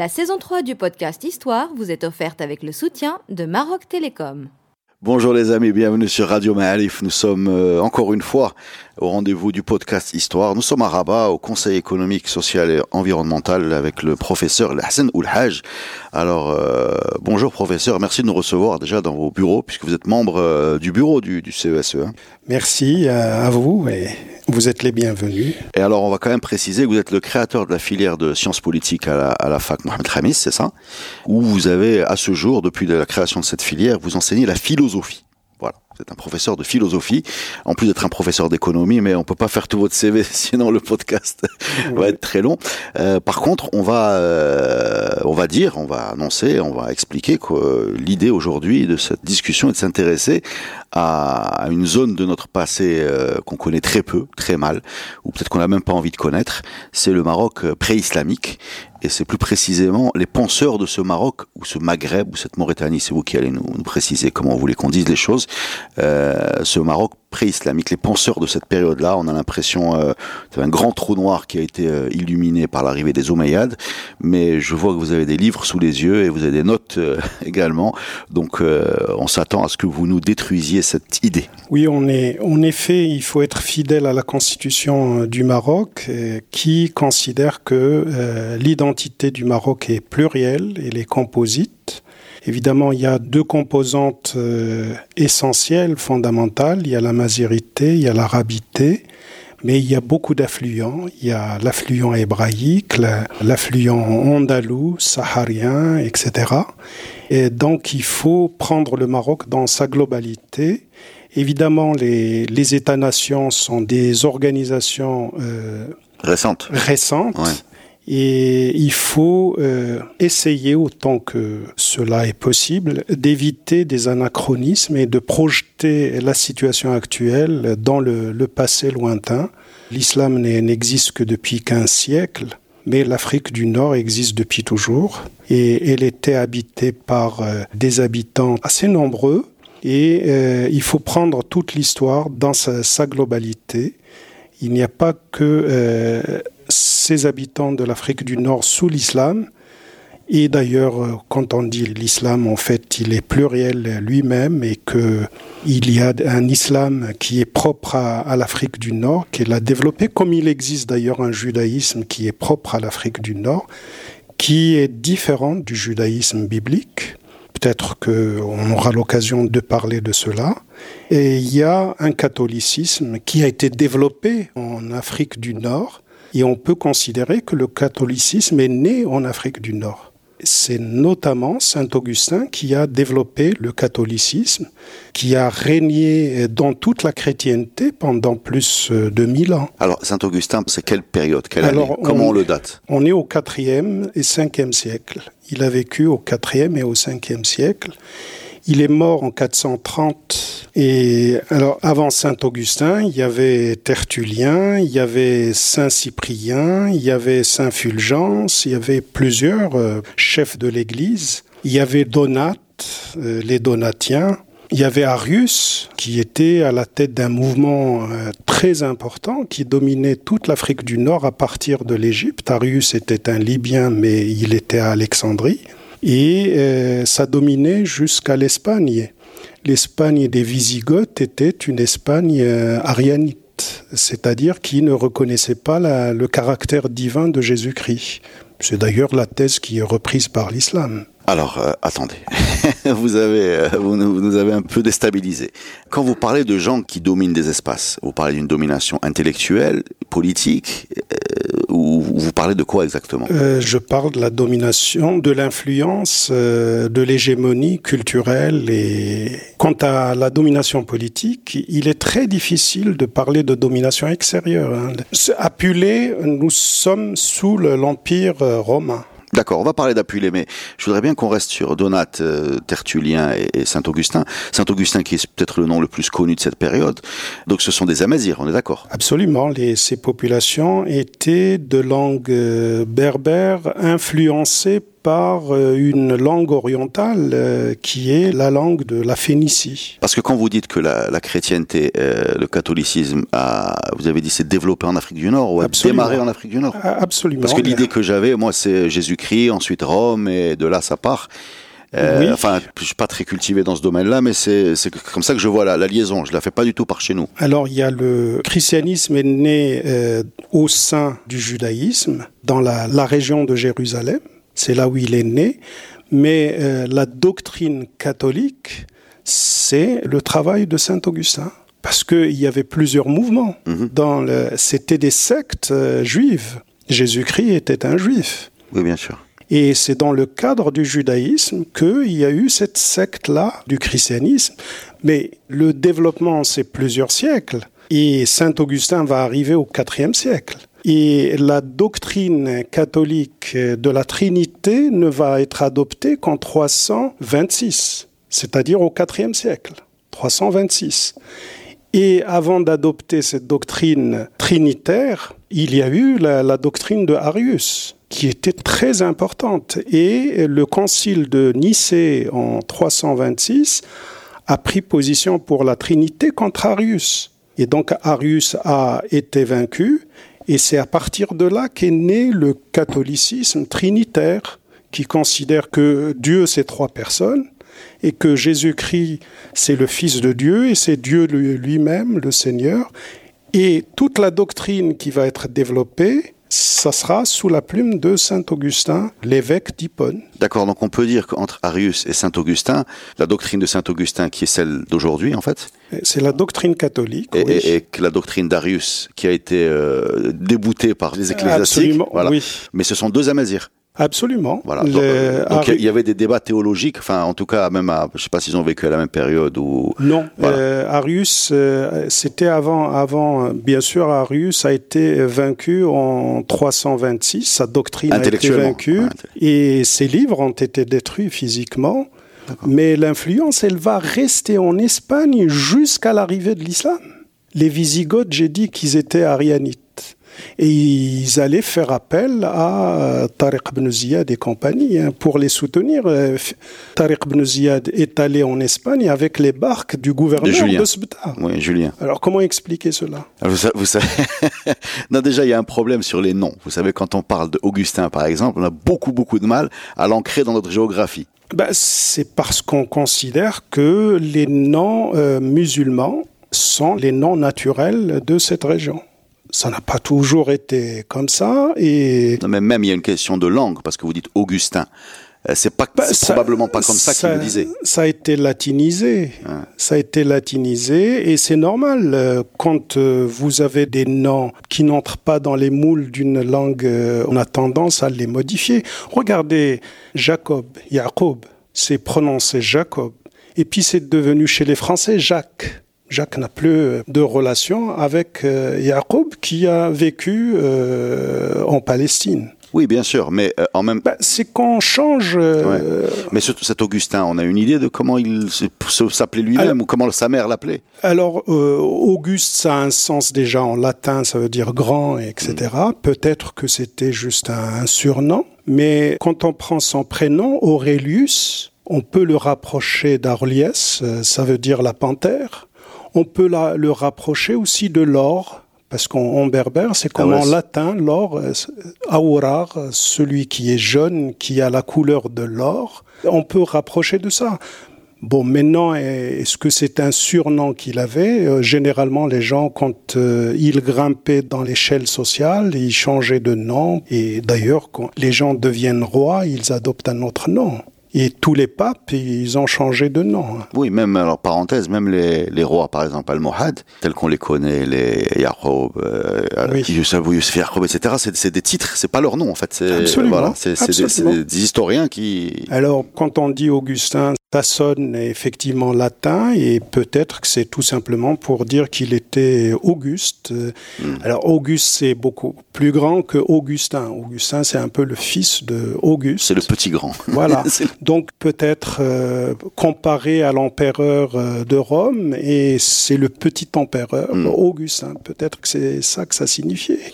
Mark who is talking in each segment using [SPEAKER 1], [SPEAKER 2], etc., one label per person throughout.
[SPEAKER 1] La saison 3 du podcast Histoire vous est offerte avec le soutien de Maroc Télécom.
[SPEAKER 2] Bonjour les amis, bienvenue sur Radio Ma'alif. Nous sommes euh, encore une fois au rendez-vous du podcast Histoire. Nous sommes à Rabat, au Conseil économique, social et environnemental avec le professeur Hassan Oulhaj. Alors, euh, bonjour professeur, merci de nous recevoir déjà dans vos bureaux puisque vous êtes membre euh, du bureau du, CESE.
[SPEAKER 3] Merci à vous et vous êtes les bienvenus.
[SPEAKER 2] Et alors, on va quand même préciser que vous êtes le créateur de la filière de sciences politiques à la, fac Mohamed Khamis, c'est ça? Où vous avez, à ce jour, depuis la création de cette filière, vous enseignez la philosophie. Voilà, vous êtes un professeur de philosophie, en plus d'être un professeur d'économie, mais on peut pas faire tout votre CV, sinon le podcast va être très long. Euh, par contre, on va, euh, on va dire, on va annoncer, on va expliquer que euh, l'idée aujourd'hui de cette discussion est de s'intéresser à, une zone de notre passé euh, qu'on connaît très peu, très mal, ou peut-être qu'on n'a même pas envie de connaître. C'est le Maroc euh, pré-islamique, et c'est plus précisément les penseurs de ce Maroc ou ce Maghreb ou cette Mauritanie. C'est vous qui allez nous, nous préciser comment vous voulez qu'on dise les choses. Euh, ce Maroc pré-islamique, les penseurs de cette période-là, on a l'impression euh, c'est un grand trou noir qui a été euh, illuminé par l'arrivée des Omeyyades. Mais je vois que vous avez des livres sous les yeux et vous avez des notes euh, également. Donc euh, on s'attend à ce que vous nous détruisiez cette idée.
[SPEAKER 3] Oui, on est, en effet, il faut être fidèle à la constitution du Maroc qui considère que l'identité du Maroc est plurielle, elle est composite. Évidemment, il y a deux composantes euh, essentielles, fondamentales. Il y a la mazérité, il y a l'arabité. Mais il y a beaucoup d'affluents. Il y a l'affluent hébraïque, la- l'affluent andalou, saharien, etc. Et donc, il faut prendre le Maroc dans sa globalité. Évidemment, les, les États-nations sont des organisations euh,
[SPEAKER 2] Récente.
[SPEAKER 3] récentes.
[SPEAKER 2] Ouais.
[SPEAKER 3] Et il faut euh, essayer, autant que cela est possible, d'éviter des anachronismes et de projeter la situation actuelle dans le, passé lointain. L'islam n'existe que depuis 15 siècles, mais l'Afrique du Nord existe depuis toujours. Et elle était habitée par euh, des habitants assez nombreux. Et euh, il faut prendre toute l'histoire dans sa, globalité. Il n'y a pas que ces habitants de l'Afrique du Nord sous l'islam. Et d'ailleurs, euh, quand on dit l'islam, en fait, il est pluriel lui-même et que il y a un islam qui est propre à, l'Afrique du Nord, qu'elle a développé, comme il existe d'ailleurs un judaïsme qui est propre à l'Afrique du Nord, qui est différent du judaïsme biblique. Peut-être qu'on aura l'occasion de parler de cela. Et il y a un catholicisme qui a été développé en Afrique du Nord et on peut considérer que le catholicisme est né en Afrique du Nord. C'est notamment Saint Augustin qui a développé le catholicisme, qui a régné dans toute la chrétienté pendant plus de mille ans.
[SPEAKER 2] Alors Saint-Augustin, c'est quelle période, quelle
[SPEAKER 3] Alors,
[SPEAKER 2] année Comment
[SPEAKER 3] on-
[SPEAKER 2] on le date
[SPEAKER 3] On est au quatrième et cinquième siècle. Il a vécu au quatrième et au cinquième siècle. Il est mort en 430. Et alors, avant Saint Augustin, il y avait Tertullien, il y avait Saint Cyprien, il y avait Saint Fulgence, il y avait plusieurs euh, chefs de l'Église. Il y avait Donate, euh, les Donatiens. Il y avait Arius, qui était à la tête d'un mouvement euh, très important qui dominait toute l'Afrique du Nord à partir de l'Égypte. Arius était un Libyen, mais il était à Alexandrie. Et euh, ça dominait jusqu'à l'Espagne. L'Espagne des Visigoths était une Espagne euh, arianite, c'est-à-dire qui ne reconnaissait pas le caractère divin de Jésus-Christ. C'est d'ailleurs la thèse qui est reprise par l'islam.
[SPEAKER 2] Alors, euh, attendez, euh, vous, nous, avez un peu déstabilisé. Quand vous parlez de gens qui dominent des espaces, vous parlez d'une domination intellectuelle, politique, euh, ou vous parlez de quoi exactement?
[SPEAKER 3] Je parle de la domination, de l'influence, de l'hégémonie culturelle. Et quant à la domination politique, il est très difficile de parler de domination extérieure. Hein. Appelé, nous sommes sous le- l'empire romain.
[SPEAKER 2] D'accord, on va parler d'Apulé, mais je voudrais bien qu'on reste sur Donat, euh, Tertullien et, Saint-Augustin. Saint-Augustin qui est peut-être le nom le plus connu de cette période. Donc ce sont des Amazirs, on est d'accord?
[SPEAKER 3] Absolument. Les, ces populations étaient de langue euh, berbère influencées par euh, une langue orientale euh, qui est la langue de la Phénicie.
[SPEAKER 2] Parce que quand vous dites que la, la chrétienté, euh, le catholicisme, a, vous avez dit c'est développé en Afrique du Nord ou a démarré en Afrique du Nord
[SPEAKER 3] Absolument.
[SPEAKER 2] Parce que l'idée que j'avais, moi, c'est Jésus-Christ, ensuite Rome, et de là ça part. Euh, oui. Enfin, je suis pas très cultivé dans ce domaine-là, mais c'est comme ça que je vois la, la, liaison. Je la fais pas du tout par chez nous.
[SPEAKER 3] Alors, il y a le christianisme est né euh, au sein du judaïsme, dans la, la région de Jérusalem. C'est là où il est né. Mais euh, la doctrine catholique, c'est le travail de Saint Augustin. Parce qu'il y avait plusieurs mouvements. -hmm. le... C'était des sectes euh, juives. Jésus-Christ était un juif.
[SPEAKER 2] Oui, bien sûr.
[SPEAKER 3] Et c'est dans le cadre du judaïsme qu'il y a eu cette secte-là du christianisme. Mais le développement, c'est plusieurs siècles. Et Saint Augustin va arriver au IVe siècle. Et la doctrine catholique de la Trinité ne va être adoptée qu'en 326, c'est-à-dire au IVe siècle. 326. Et avant d'adopter cette doctrine trinitaire, il y a eu la, doctrine de Arius, qui était très importante. Et le concile de Nicée en 326 a pris position pour la Trinité contre Arius. Et donc Arius a été vaincu, et c'est à partir de là qu'est né le catholicisme trinitaire, qui considère que Dieu, c'est trois personnes, et que Jésus-Christ, c'est le Fils de Dieu, et c'est Dieu lui-même, le Seigneur. Et toute la doctrine qui va être développée, ça sera sous la plume de Saint Augustin, l'évêque d'Hippone.
[SPEAKER 2] D'accord, donc on peut dire qu'entre Arius et Saint Augustin, la doctrine de Saint Augustin, qui est celle d'aujourd'hui en fait
[SPEAKER 3] C'est la doctrine catholique.
[SPEAKER 2] Et,
[SPEAKER 3] oui.
[SPEAKER 2] et, et la doctrine d'Arius, qui a été euh, déboutée par les ecclésiastiques.
[SPEAKER 3] Absolument,
[SPEAKER 2] voilà.
[SPEAKER 3] oui.
[SPEAKER 2] Mais ce sont deux amazirs.
[SPEAKER 3] Absolument.
[SPEAKER 2] Voilà. Donc, euh, donc il y avait des débats théologiques, enfin en tout cas même à, je sais pas s'ils ont vécu à la même période ou.
[SPEAKER 3] Non, voilà. euh, Arius, euh, c'était avant, avant, bien sûr, Arius a été vaincu en 326, sa doctrine a été vaincue
[SPEAKER 2] ouais,
[SPEAKER 3] et ses livres ont été détruits physiquement. Mais l'influence, elle va rester en Espagne jusqu'à l'arrivée de l'islam. Les Visigoths, j'ai dit qu'ils étaient arianites. Et ils allaient faire appel à Tariq ibn Ziyad et compagnie hein, pour les soutenir. Tariq ibn Ziyad est allé en Espagne avec les barques du gouverneur de, de Sbta.
[SPEAKER 2] Oui, Julien.
[SPEAKER 3] Alors comment expliquer cela?
[SPEAKER 2] Vous, vous, savez, non déjà il y a un problème sur les noms. Vous savez quand on parle d'Augustin par exemple, on a beaucoup beaucoup de mal à l'ancrer dans notre géographie.
[SPEAKER 3] Ben, c'est parce qu'on considère que les noms euh, musulmans sont les noms naturels de cette région ça n'a pas toujours été comme ça. Et
[SPEAKER 2] non, mais même il y a une question de langue parce que vous dites Augustin. C'est pas bah, ça, probablement pas comme ça, ça qu'il le disait.
[SPEAKER 3] Ça a été latinisé. Ouais. Ça a été latinisé et c'est normal quand vous avez des noms qui n'entrent pas dans les moules d'une langue, on a tendance à les modifier. Regardez Jacob, Jacob, c'est prononcé Jacob. Et puis c'est devenu chez les Français Jacques. Jacques n'a plus de relation avec euh, Jacob qui a vécu euh, en Palestine.
[SPEAKER 2] Oui, bien sûr, mais euh, en même
[SPEAKER 3] bah, c'est qu'on change. Euh...
[SPEAKER 2] Ouais. Mais ce, cet Augustin, on a une idée de comment il s'appelait lui-même ou comment sa mère l'appelait
[SPEAKER 3] Alors, euh, Auguste, ça a un sens déjà en latin, ça veut dire grand, etc. Mm. Peut-être que c'était juste un, un, surnom, mais quand on prend son prénom, Aurelius, on peut le rapprocher d'Arliès, ça veut dire la panthère. On peut la, le rapprocher aussi de l'or, parce qu'en berbère, c'est comme ah ouais, en latin, l'or, aurar, celui qui est jaune, qui a la couleur de l'or. On peut rapprocher de ça. Bon, maintenant, est-ce que c'est un surnom qu'il avait? Euh, Généralement, les gens, quand euh, ils grimpaient dans l'échelle sociale, ils changeaient de nom. Et d'ailleurs, quand les gens deviennent rois, ils adoptent un autre nom. Et tous les papes, ils ont changé de nom.
[SPEAKER 2] Oui, même, alors parenthèse, même les, les rois, par exemple, Al-Mohad, tels qu'on les connaît, les Yacoub, euh, oui. Youssef etc., c'est des titres, c'est pas leur nom, en fait.
[SPEAKER 3] Absolument.
[SPEAKER 2] Voilà, c'est des, des, des historiens qui...
[SPEAKER 3] Alors, quand on dit Augustin, Ça sonne effectivement latin et peut-être que c'est tout simplement pour dire qu'il était Auguste. Hmm. Alors Auguste c'est beaucoup plus grand que Augustin. Augustin c'est un peu le fils de Auguste.
[SPEAKER 2] C'est le petit grand.
[SPEAKER 3] Voilà. Donc peut-être euh, comparé à l'empereur euh, de Rome et c'est le petit empereur hmm. Augustin. Peut-être que c'est ça que ça signifiait.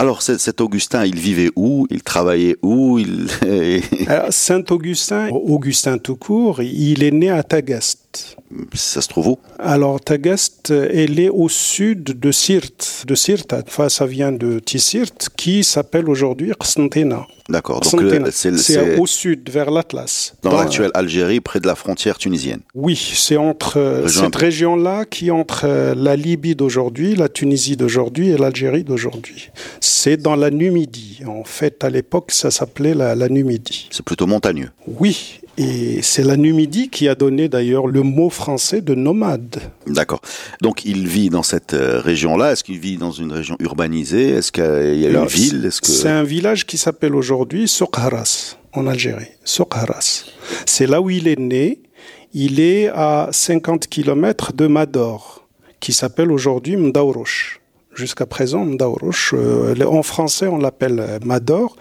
[SPEAKER 2] Alors, cet Augustin, il vivait où? Il travaillait où? Il...
[SPEAKER 3] Saint-Augustin, Augustin tout court, il est né à Tagaste.
[SPEAKER 2] Ça se trouve où?
[SPEAKER 3] Alors, Tagaste, elle est au sud de Sirte. De Sirte, enfin, ça vient de Tisirt, qui s'appelle aujourd'hui Qsantena.
[SPEAKER 2] D'accord,
[SPEAKER 3] donc c'est au sud, vers l'Atlas.
[SPEAKER 2] Dans, l'actuelle Algérie, près de la frontière tunisienne.
[SPEAKER 3] Oui, c'est entre euh, cette région-là qui entre euh, la Libye d'aujourd'hui, la Tunisie d'aujourd'hui et l'Algérie d'aujourd'hui. C'est dans la Numidie. En fait, à l'époque, ça s'appelait la, la Numidie.
[SPEAKER 2] C'est plutôt montagneux.
[SPEAKER 3] Oui, et c'est la Numidie qui a donné d'ailleurs le mot français de nomade.
[SPEAKER 2] D'accord. Donc il vit dans cette euh, région-là. Est-ce qu'il vit dans une région urbanisée? Est-ce qu'il y a une ville?
[SPEAKER 3] C'est un village qui s'appelle aujourd'hui Sokharas, en Algérie. Sokharas. C'est là où il est né. Il est à 50 km de Mador, qui s'appelle aujourd'hui Mdaouroche. Jusqu'à présent, Mdaouroche, euh, en français on l'appelle Mador.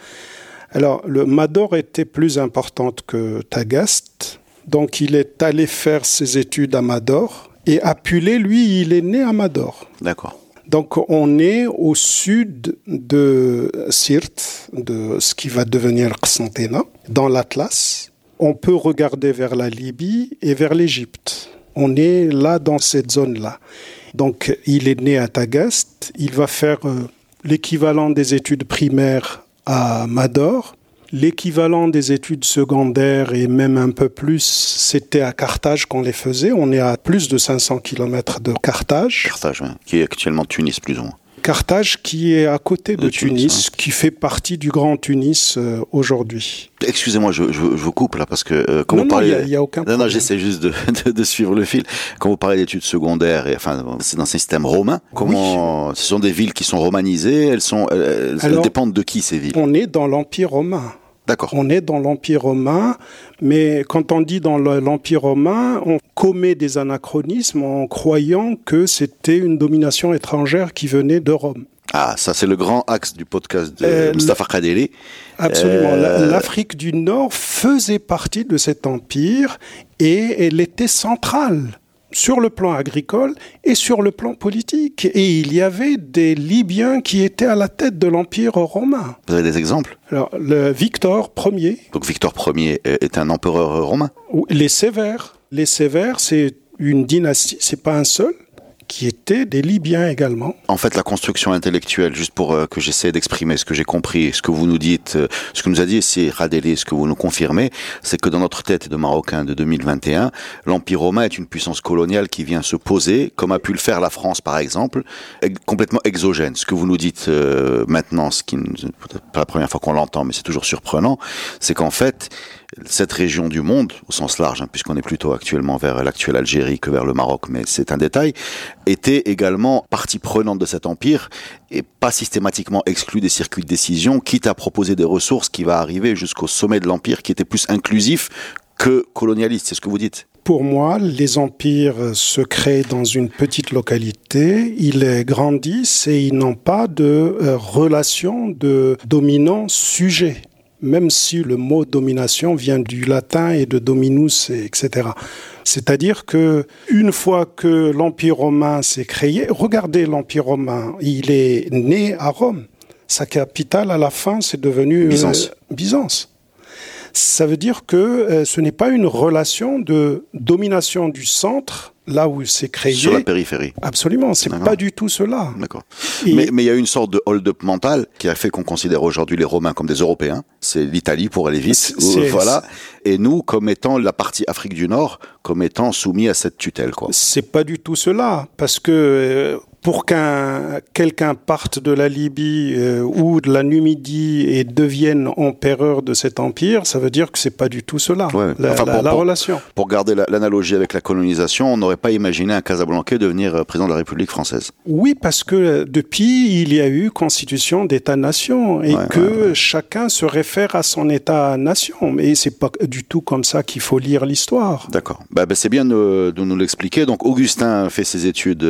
[SPEAKER 3] Alors, le Mador était plus importante que Tagaste, donc il est allé faire ses études à Mador, et Apulé, lui, il est né à Mador.
[SPEAKER 2] D'accord.
[SPEAKER 3] Donc on est au sud de Sirte, de ce qui va devenir Qsantena, dans l'Atlas. On peut regarder vers la Libye et vers l'Égypte. On est là dans cette zone-là. Donc il est né à Tagaste, il va faire euh, l'équivalent des études primaires à Mador. L'équivalent des études secondaires et même un peu plus, c'était à Carthage qu'on les faisait. On est à plus de 500 km de Carthage.
[SPEAKER 2] Carthage, qui est actuellement Tunis plus ou moins.
[SPEAKER 3] Carthage qui est à côté de, Tunis, hein. qui fait partie du Grand Tunis euh, aujourd'hui.
[SPEAKER 2] Excusez-moi, je, vous coupe là parce que euh,
[SPEAKER 3] quand vous parlez, il n'y a, aucun.
[SPEAKER 2] Non, non, j'essaie juste de, suivre le fil. Quand vous parlez d'études secondaires, et enfin, c'est dans un système romain. Comment Ce sont des villes qui sont romanisées. Elles sont, elles dépendent de qui ces villes?
[SPEAKER 3] On est dans l'Empire romain. On est dans l'Empire romain, mais quand on dit dans l'Empire romain, on commet des anachronismes en croyant que c'était une domination étrangère qui venait de Rome.
[SPEAKER 2] Ah, ça c'est le grand axe du podcast de euh, Mustafa Kadeli.
[SPEAKER 3] Absolument. Euh, L'Afrique du Nord faisait partie de cet empire et elle était centrale sur le plan agricole et sur le plan politique. Et il y avait des Libyens qui étaient à la tête de l'Empire romain.
[SPEAKER 2] Vous avez des exemples?
[SPEAKER 3] Alors, le Victor Ier.
[SPEAKER 2] Donc Victor Ier est un empereur romain?
[SPEAKER 3] Les Sévères. Les Sévères, c'est une dynastie, c'est pas un seul, qui étaient des Libyens également.
[SPEAKER 2] En fait, la construction intellectuelle, juste pour euh, que j'essaie d'exprimer ce que j'ai compris, ce que vous nous dites, euh, ce que nous a dit c'est Radélé, ce que vous nous confirmez, c'est que dans notre tête de Marocain de 2021, l'Empire romain est une puissance coloniale qui vient se poser, comme a pu le faire la France par exemple, complètement exogène. Ce que vous nous dites euh, maintenant, ce qui n'est pas la première fois qu'on l'entend, mais c'est toujours surprenant, c'est qu'en fait, cette région du monde, au sens large, hein, puisqu'on est plutôt actuellement vers l'actuelle Algérie que vers le Maroc, mais c'est un détail, était également partie prenante de cet empire et pas systématiquement exclue des circuits de décision, quitte à proposer des ressources qui va arriver jusqu'au sommet de l'empire qui était plus inclusif que colonialiste, c'est ce que vous dites?
[SPEAKER 3] Pour moi, les empires se créent dans une petite localité, ils grandissent et ils n'ont pas de euh, relation de dominant-sujet même si le mot domination vient du latin et de dominus, etc. C'est-à-dire que une fois que l'Empire romain s'est créé, regardez l'Empire romain, il est né à Rome. Sa capitale, à la fin, c'est devenu
[SPEAKER 2] euh,
[SPEAKER 3] Byzance. Ça veut dire que euh, ce n'est pas une relation de domination du centre là où c'est créé.
[SPEAKER 2] Sur la périphérie.
[SPEAKER 3] Absolument, c'est pas du tout cela.
[SPEAKER 2] D'accord. Mais il y a une sorte de hold-up mental qui a fait qu'on considère aujourd'hui les Romains comme des Européens. C'est l'Italie pour aller vite. Voilà. Et nous, comme étant la partie Afrique du Nord, comme étant soumis à cette tutelle, quoi.
[SPEAKER 3] C'est pas du tout cela, parce que euh, pour qu'un quelqu'un parte de la Libye euh, ou de la Numidie et devienne empereur de cet empire, ça veut dire que c'est pas du tout cela,
[SPEAKER 2] Ouais.
[SPEAKER 3] la,
[SPEAKER 2] Enfin,
[SPEAKER 3] la-
[SPEAKER 2] pour-
[SPEAKER 3] la
[SPEAKER 2] pour-
[SPEAKER 3] relation.
[SPEAKER 2] Pour garder la- l'analogie avec la colonisation, on n'aurait pas imaginé un Casablanca devenir euh, président de la République française.
[SPEAKER 3] Oui, parce que euh, depuis, il y a eu constitution d'État-nation et
[SPEAKER 2] Ouais,
[SPEAKER 3] que
[SPEAKER 2] ouais,
[SPEAKER 3] chacun se réfère à son État-nation. Mais c'est pas du tout comme ça qu'il faut lire l'histoire.
[SPEAKER 2] D'accord. Bah, bah, c'est bien de, de nous l'expliquer. Donc Augustin fait ses études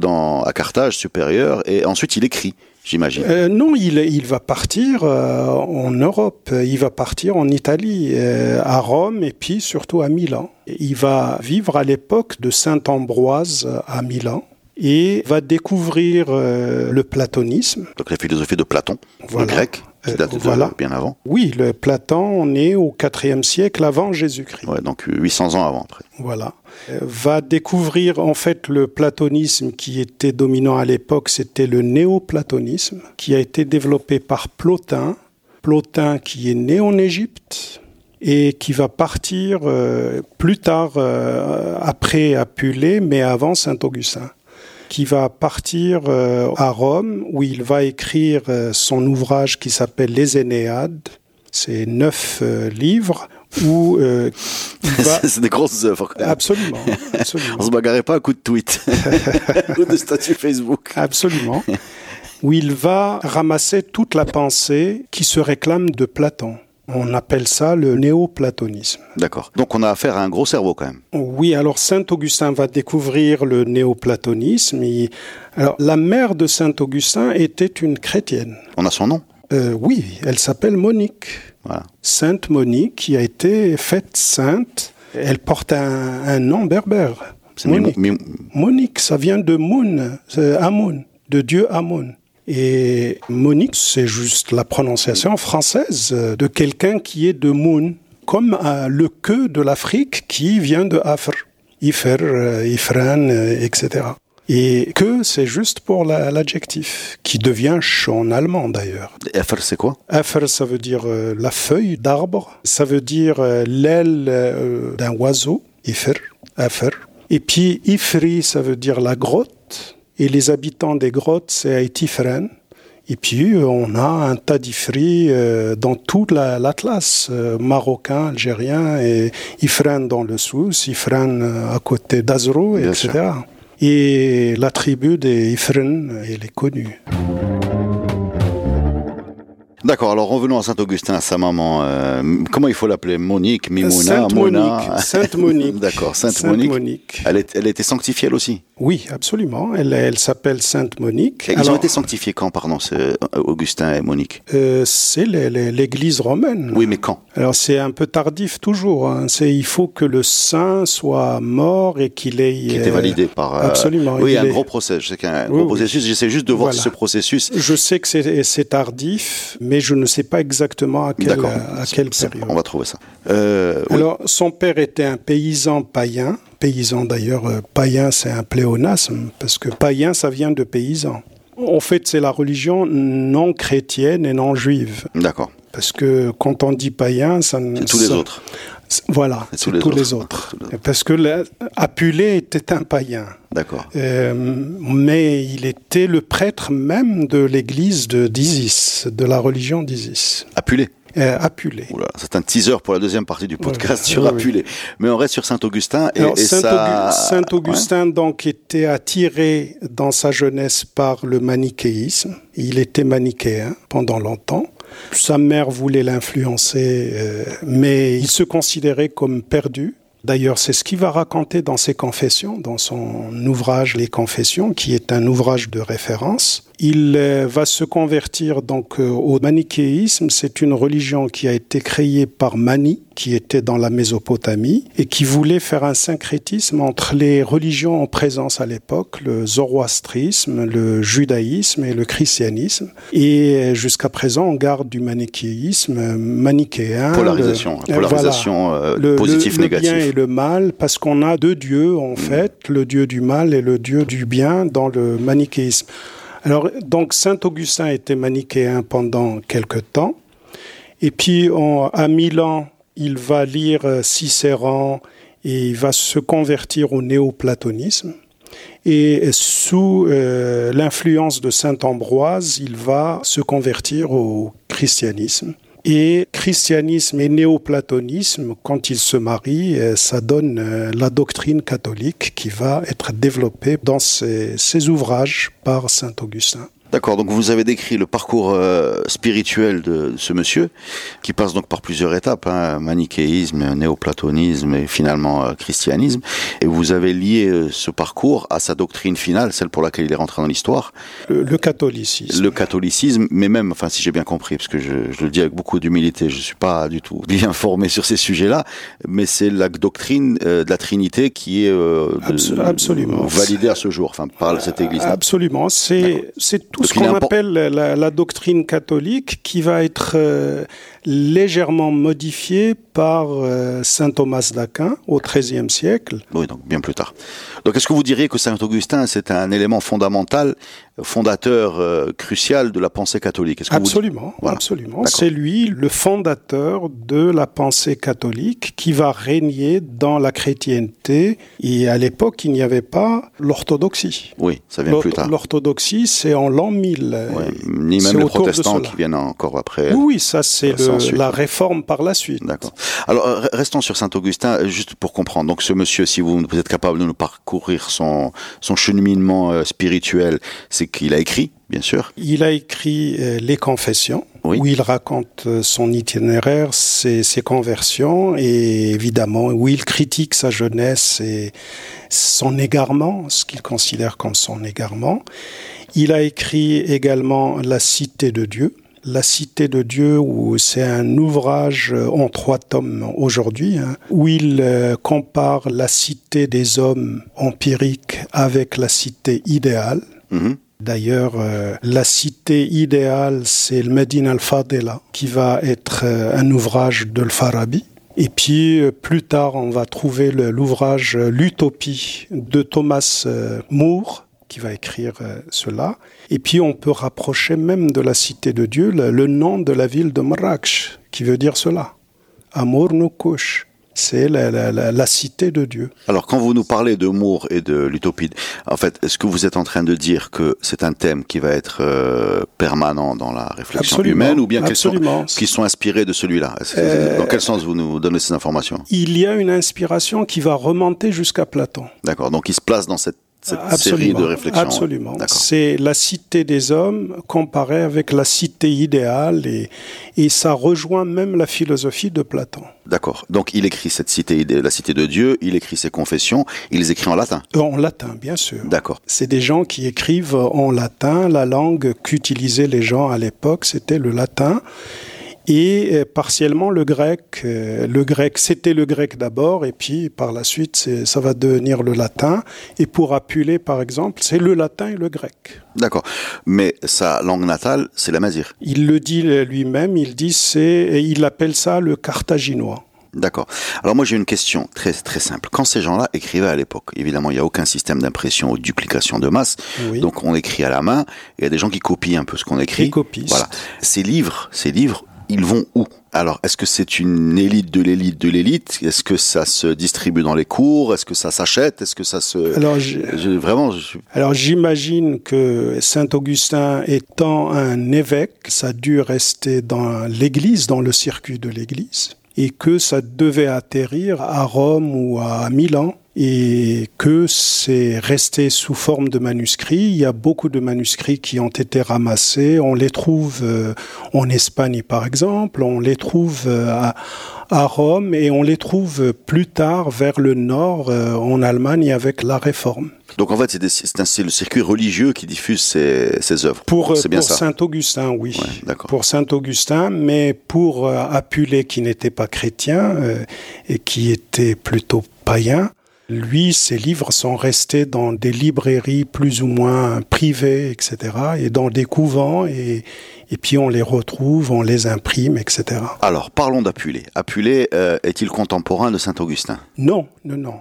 [SPEAKER 2] dans, à Carthage supérieur et ensuite il écrit, j'imagine.
[SPEAKER 3] Euh, non, il, il va partir euh, en Europe, il va partir en Italie, euh, à Rome et puis surtout à Milan. Il va vivre à l'époque de Saint-Ambroise à Milan et va découvrir le platonisme.
[SPEAKER 2] Donc la philosophie de Platon,
[SPEAKER 3] Voilà.
[SPEAKER 2] le grec, qui
[SPEAKER 3] Euh,
[SPEAKER 2] date de
[SPEAKER 3] voilà.
[SPEAKER 2] bien avant.
[SPEAKER 3] Oui, le Platon, on est au IVe siècle avant Jésus-Christ.
[SPEAKER 2] Ouais, donc 800 ans avant après.
[SPEAKER 3] Voilà. Euh, va découvrir en fait le platonisme qui était dominant à l'époque, c'était le néoplatonisme, qui a été développé par Plotin. Plotin qui est né en Égypte et qui va partir euh, plus tard euh, après Apulée, mais avant Saint-Augustin qui va partir euh, à Rome où il va écrire euh, son ouvrage qui s'appelle Les Énéades. C'est neuf euh, livres où euh, va...
[SPEAKER 2] c'est des grosses œuvres.
[SPEAKER 3] Absolument, absolument.
[SPEAKER 2] On se bagarrait pas à coup de tweet ou de statut Facebook.
[SPEAKER 3] Absolument. Où il va ramasser toute la pensée qui se réclame de Platon. On appelle ça le néoplatonisme.
[SPEAKER 2] D'accord. Donc on a affaire à un gros cerveau quand même.
[SPEAKER 3] Oui, alors Saint Augustin va découvrir le néoplatonisme. Il- Alors, la mère de Saint Augustin était une chrétienne.
[SPEAKER 2] On a son nom.
[SPEAKER 3] Euh, oui, elle s'appelle Monique.
[SPEAKER 2] Voilà.
[SPEAKER 3] Sainte Monique, qui a été faite sainte. Elle porte un, un nom berbère. Monique. Monique, ça vient de Moon, c'est Amun, de Dieu Amun. Et Monique, c'est juste la prononciation française euh, de quelqu'un qui est de Moon, comme euh, le que de l'Afrique qui vient de Afr, Ifer, euh, Ifran, etc. Et que, c'est juste pour la- l'adjectif, qui devient en allemand d'ailleurs.
[SPEAKER 2] FR c'est quoi?
[SPEAKER 3] Afr, ça veut dire euh, la feuille d'arbre. Ça veut dire euh, l'aile euh, d'un oiseau. Ifr, Afr. Et puis Ifri, ça veut dire la grotte. Et les habitants des grottes, c'est Aitifren. Et puis euh, on a un tas d'Ifri euh, dans toute la- l'Atlas, euh, marocain, algérien, et Ifren dans le Sousse, Ifren à côté d'Azrou,
[SPEAKER 2] Bien
[SPEAKER 3] etc.
[SPEAKER 2] sûr.
[SPEAKER 3] Et la tribu des Ifren, elle est connue.
[SPEAKER 2] D'accord, alors revenons à Saint-Augustin, à sa maman. euh, comment il faut l'appeler? Monique, Mimouna,
[SPEAKER 3] Sainte
[SPEAKER 2] Mona?
[SPEAKER 3] Monique. Sainte Monique.
[SPEAKER 2] D'accord, Sainte,
[SPEAKER 3] Sainte
[SPEAKER 2] Monique.
[SPEAKER 3] Monique.
[SPEAKER 2] Elle, est- elle a été sanctifiée elle aussi?
[SPEAKER 3] Oui, absolument. Elle, elle s'appelle Sainte Monique.
[SPEAKER 2] Et ils ont été sanctifiés quand, pardon, euh, Augustin et Monique?
[SPEAKER 3] Euh, c'est l'Église romaine.
[SPEAKER 2] Oui, mais quand?
[SPEAKER 3] Alors c'est un peu tardif toujours. hein. C'est il faut que le saint soit mort et qu'il ait.
[SPEAKER 2] Qui était validé par... euh,
[SPEAKER 3] absolument,
[SPEAKER 2] Oui,
[SPEAKER 3] il
[SPEAKER 2] un
[SPEAKER 3] est-
[SPEAKER 2] gros procès. Je sais qu'il y a un
[SPEAKER 3] Oui,
[SPEAKER 2] gros
[SPEAKER 3] oui.
[SPEAKER 2] processus. J'essaie juste de voir
[SPEAKER 3] Voilà.
[SPEAKER 2] ce processus.
[SPEAKER 3] Je sais que c'est tardif, mais je ne sais pas exactement à quelle, à quelle période.
[SPEAKER 2] On va trouver ça. Euh, oui.
[SPEAKER 3] Alors, son père était un paysan païen. Paysan, d'ailleurs, euh, païen, c'est un pléonasme, parce que païen, ça vient de paysan. En fait, c'est la religion non chrétienne et non juive.
[SPEAKER 2] D'accord.
[SPEAKER 3] Parce que quand on dit païen, ça ne.
[SPEAKER 2] C'est tous les
[SPEAKER 3] ça-
[SPEAKER 2] autres.
[SPEAKER 3] Voilà,
[SPEAKER 2] tous les
[SPEAKER 3] tous
[SPEAKER 2] autres.
[SPEAKER 3] les autres. Parce que la- Apulée était un païen.
[SPEAKER 2] D'accord.
[SPEAKER 3] Euh, mais il était le prêtre même de l'église de d'Isis, de la religion d'Isis.
[SPEAKER 2] Appulé.
[SPEAKER 3] Euh, Apulée.
[SPEAKER 2] Oula, c'est un teaser pour la deuxième partie du podcast sur Appulé. Mais on reste sur Saint-Augustin et,
[SPEAKER 3] Alors,
[SPEAKER 2] et
[SPEAKER 3] Saint,
[SPEAKER 2] ça...
[SPEAKER 3] Augu- Saint Augustin donc était attiré dans sa jeunesse par le manichéisme. Il était manichéen pendant longtemps. Sa mère voulait l'influencer, euh, mais il se considérait comme perdu. D'ailleurs, c'est ce qu'il va raconter dans ses confessions, dans son ouvrage Les Confessions, qui est un ouvrage de référence. Il euh, va se convertir donc euh, au manichéisme. C'est une religion qui a été créée par Mani, qui était dans la Mésopotamie, et qui voulait faire un syncrétisme entre les religions en présence à l'époque, le zoroastrisme, le judaïsme et le christianisme. Et euh, jusqu'à présent, on garde du manichéisme manichéen.
[SPEAKER 2] Polarisation,
[SPEAKER 3] le-
[SPEAKER 2] polarisation
[SPEAKER 3] voilà.
[SPEAKER 2] euh,
[SPEAKER 3] Le-
[SPEAKER 2] positif,
[SPEAKER 3] le, bien et le mal, parce qu'on a deux dieux en fait, le dieu du mal et le dieu du bien dans le manichéisme. Alors donc Saint Augustin était manichéen pendant quelque temps, et puis à Milan, il va lire euh, Cicéron et il va se convertir au néoplatonisme. Et sous euh, l'influence de Saint Ambroise, il va se convertir au christianisme. Et christianisme et néoplatonisme, quand ils se marient, euh, ça donne euh, la doctrine catholique qui va être développée dans ces ouvrages par Saint Augustin.
[SPEAKER 2] D'accord, donc vous avez décrit le parcours euh, spirituel de, ce monsieur, qui passe donc par plusieurs étapes, hein, manichéisme, néoplatonisme et finalement euh, christianisme, et vous avez lié euh, ce parcours à sa doctrine finale, celle pour laquelle il est rentré dans l'histoire.
[SPEAKER 3] Le, catholicisme.
[SPEAKER 2] Le catholicisme, mais même, enfin si j'ai bien compris, parce que je, je, le dis avec beaucoup d'humilité, je suis pas du tout bien formé sur ces sujets-là, mais c'est la doctrine de la Trinité qui est
[SPEAKER 3] Absolument.
[SPEAKER 2] validée à ce jour, enfin par cette Église.
[SPEAKER 3] Absolument, c'est tout ce qu'on appelle la, la, doctrine catholique qui va être euh, légèrement modifiée par euh, saint Thomas d'Aquin au XIIIe siècle.
[SPEAKER 2] Oui, donc bien plus tard. Donc est-ce que vous diriez que saint Augustin c'est un élément fondamental, fondateur euh, crucial de la pensée catholique?
[SPEAKER 3] Absolument, absolument. C'est lui le fondateur de la pensée catholique qui va régner dans la chrétienté. Et à l'époque, il n'y avait pas l'orthodoxie.
[SPEAKER 2] Oui, ça vient plus tard.
[SPEAKER 3] L'orthodoxie, c'est en l'an 1000.
[SPEAKER 2] Oui, ni même les protestants qui viennent encore après.
[SPEAKER 3] Oui, ça c'est la réforme par la suite.
[SPEAKER 2] D'accord. Alors, euh, restons sur Saint-Augustin, euh, juste pour comprendre. Donc, ce monsieur, si vous, êtes capable de nous parcourir son, son cheminement euh, spirituel, c'est qu'il a écrit, bien sûr.
[SPEAKER 3] Il a écrit les Confessions, où il raconte son itinéraire, ses, ses, conversions, et évidemment, où il critique sa jeunesse et son égarement, ce qu'il considère comme son égarement. Il a écrit également La Cité de Dieu, la Cité de Dieu, où c'est un ouvrage en trois tomes aujourd'hui, hein, où il euh, compare la cité des hommes empiriques avec la cité idéale. Mhm. D'ailleurs, euh, la cité idéale, c'est le Medina al-Fadela, qui va être euh, un ouvrage de Farabi. Et puis plus tard, on va trouver l'ouvrage L'Utopie de Thomas Moore, qui va écrire euh, cela. Et puis on peut rapprocher même de la cité de Dieu le, nom de la ville de Marrakech, qui veut dire cela. Amour Nukush. C'est la, la, cité de Dieu.
[SPEAKER 2] Alors, quand vous nous parlez de Moore et de l'utopie, en fait, est-ce que vous êtes en train de dire que c'est un thème qui va être euh, permanent dans la réflexion humaine, ou bien qu'ils sont, sont, inspirés de celui-là? Euh, Dans quel sens vous nous donnez ces informations?
[SPEAKER 3] Il y a une inspiration qui va remonter jusqu'à Platon.
[SPEAKER 2] D'accord. Donc, il se place dans cette absolument, de
[SPEAKER 3] Absolument. C'est la cité des hommes comparée avec la cité idéale et, et ça rejoint même la philosophie de Platon.
[SPEAKER 2] D'accord. Donc il écrit cette cité, la cité de Dieu, il écrit ses confessions, il les écrit en latin.
[SPEAKER 3] En latin, bien sûr.
[SPEAKER 2] D'accord.
[SPEAKER 3] C'est des gens qui écrivent en latin. La langue qu'utilisaient les gens à l'époque, c'était le latin et euh, partiellement le grec. Euh, le grec, c'était le grec d'abord, et puis par la suite, ça va devenir le latin. Et pour appuyer, par exemple, c'est le latin et le grec.
[SPEAKER 2] D'accord. Mais sa langue natale, c'est la mazir.
[SPEAKER 3] Il le dit lui-même, il dit c'est, il appelle ça le carthaginois.
[SPEAKER 2] D'accord. Alors moi j'ai une question très très simple. Quand ces gens-là écrivaient à l'époque, évidemment il n'y a aucun système d'impression ou de duplication de masse, donc on écrit à la main. Il y a des gens qui copient un peu ce qu'on écrit.
[SPEAKER 3] Copistes.
[SPEAKER 2] Voilà. Ces livres, ces livres ils vont où? Alors, est-ce que c'est une élite de l'élite de l'élite? Est-ce que ça se distribue dans les cours? Est-ce que ça s'achète? Est-ce que ça se...
[SPEAKER 3] Alors, vraiment... Alors, j'imagine que Saint-Augustin étant un évêque, ça a dû rester dans l'Église, dans le circuit de l'Église, et que ça devait atterrir à Rome ou à Milan et que c'est resté sous forme de manuscrits. Il y a beaucoup de manuscrits qui ont été ramassés. On les trouve euh, en Espagne, par exemple. On les trouve euh, à, à Rome et on les trouve plus tard vers le nord, euh, en Allemagne, avec la Réforme.
[SPEAKER 2] Donc en fait, c'est le circuit religieux qui diffuse ces, ces œuvres.
[SPEAKER 3] Pour, pour Saint-Augustin, oui. pour Saint-Augustin, mais pour Apulé, qui n'était pas chrétien et qui était plutôt païen, lui, ses livres sont restés dans des librairies plus ou moins privées, etc., et dans des couvents, et, et puis on les retrouve, on les imprime, etc.
[SPEAKER 2] Alors, parlons d'Apulé. Apulé euh, est-il contemporain de Saint-Augustin?
[SPEAKER 3] Non, non, non.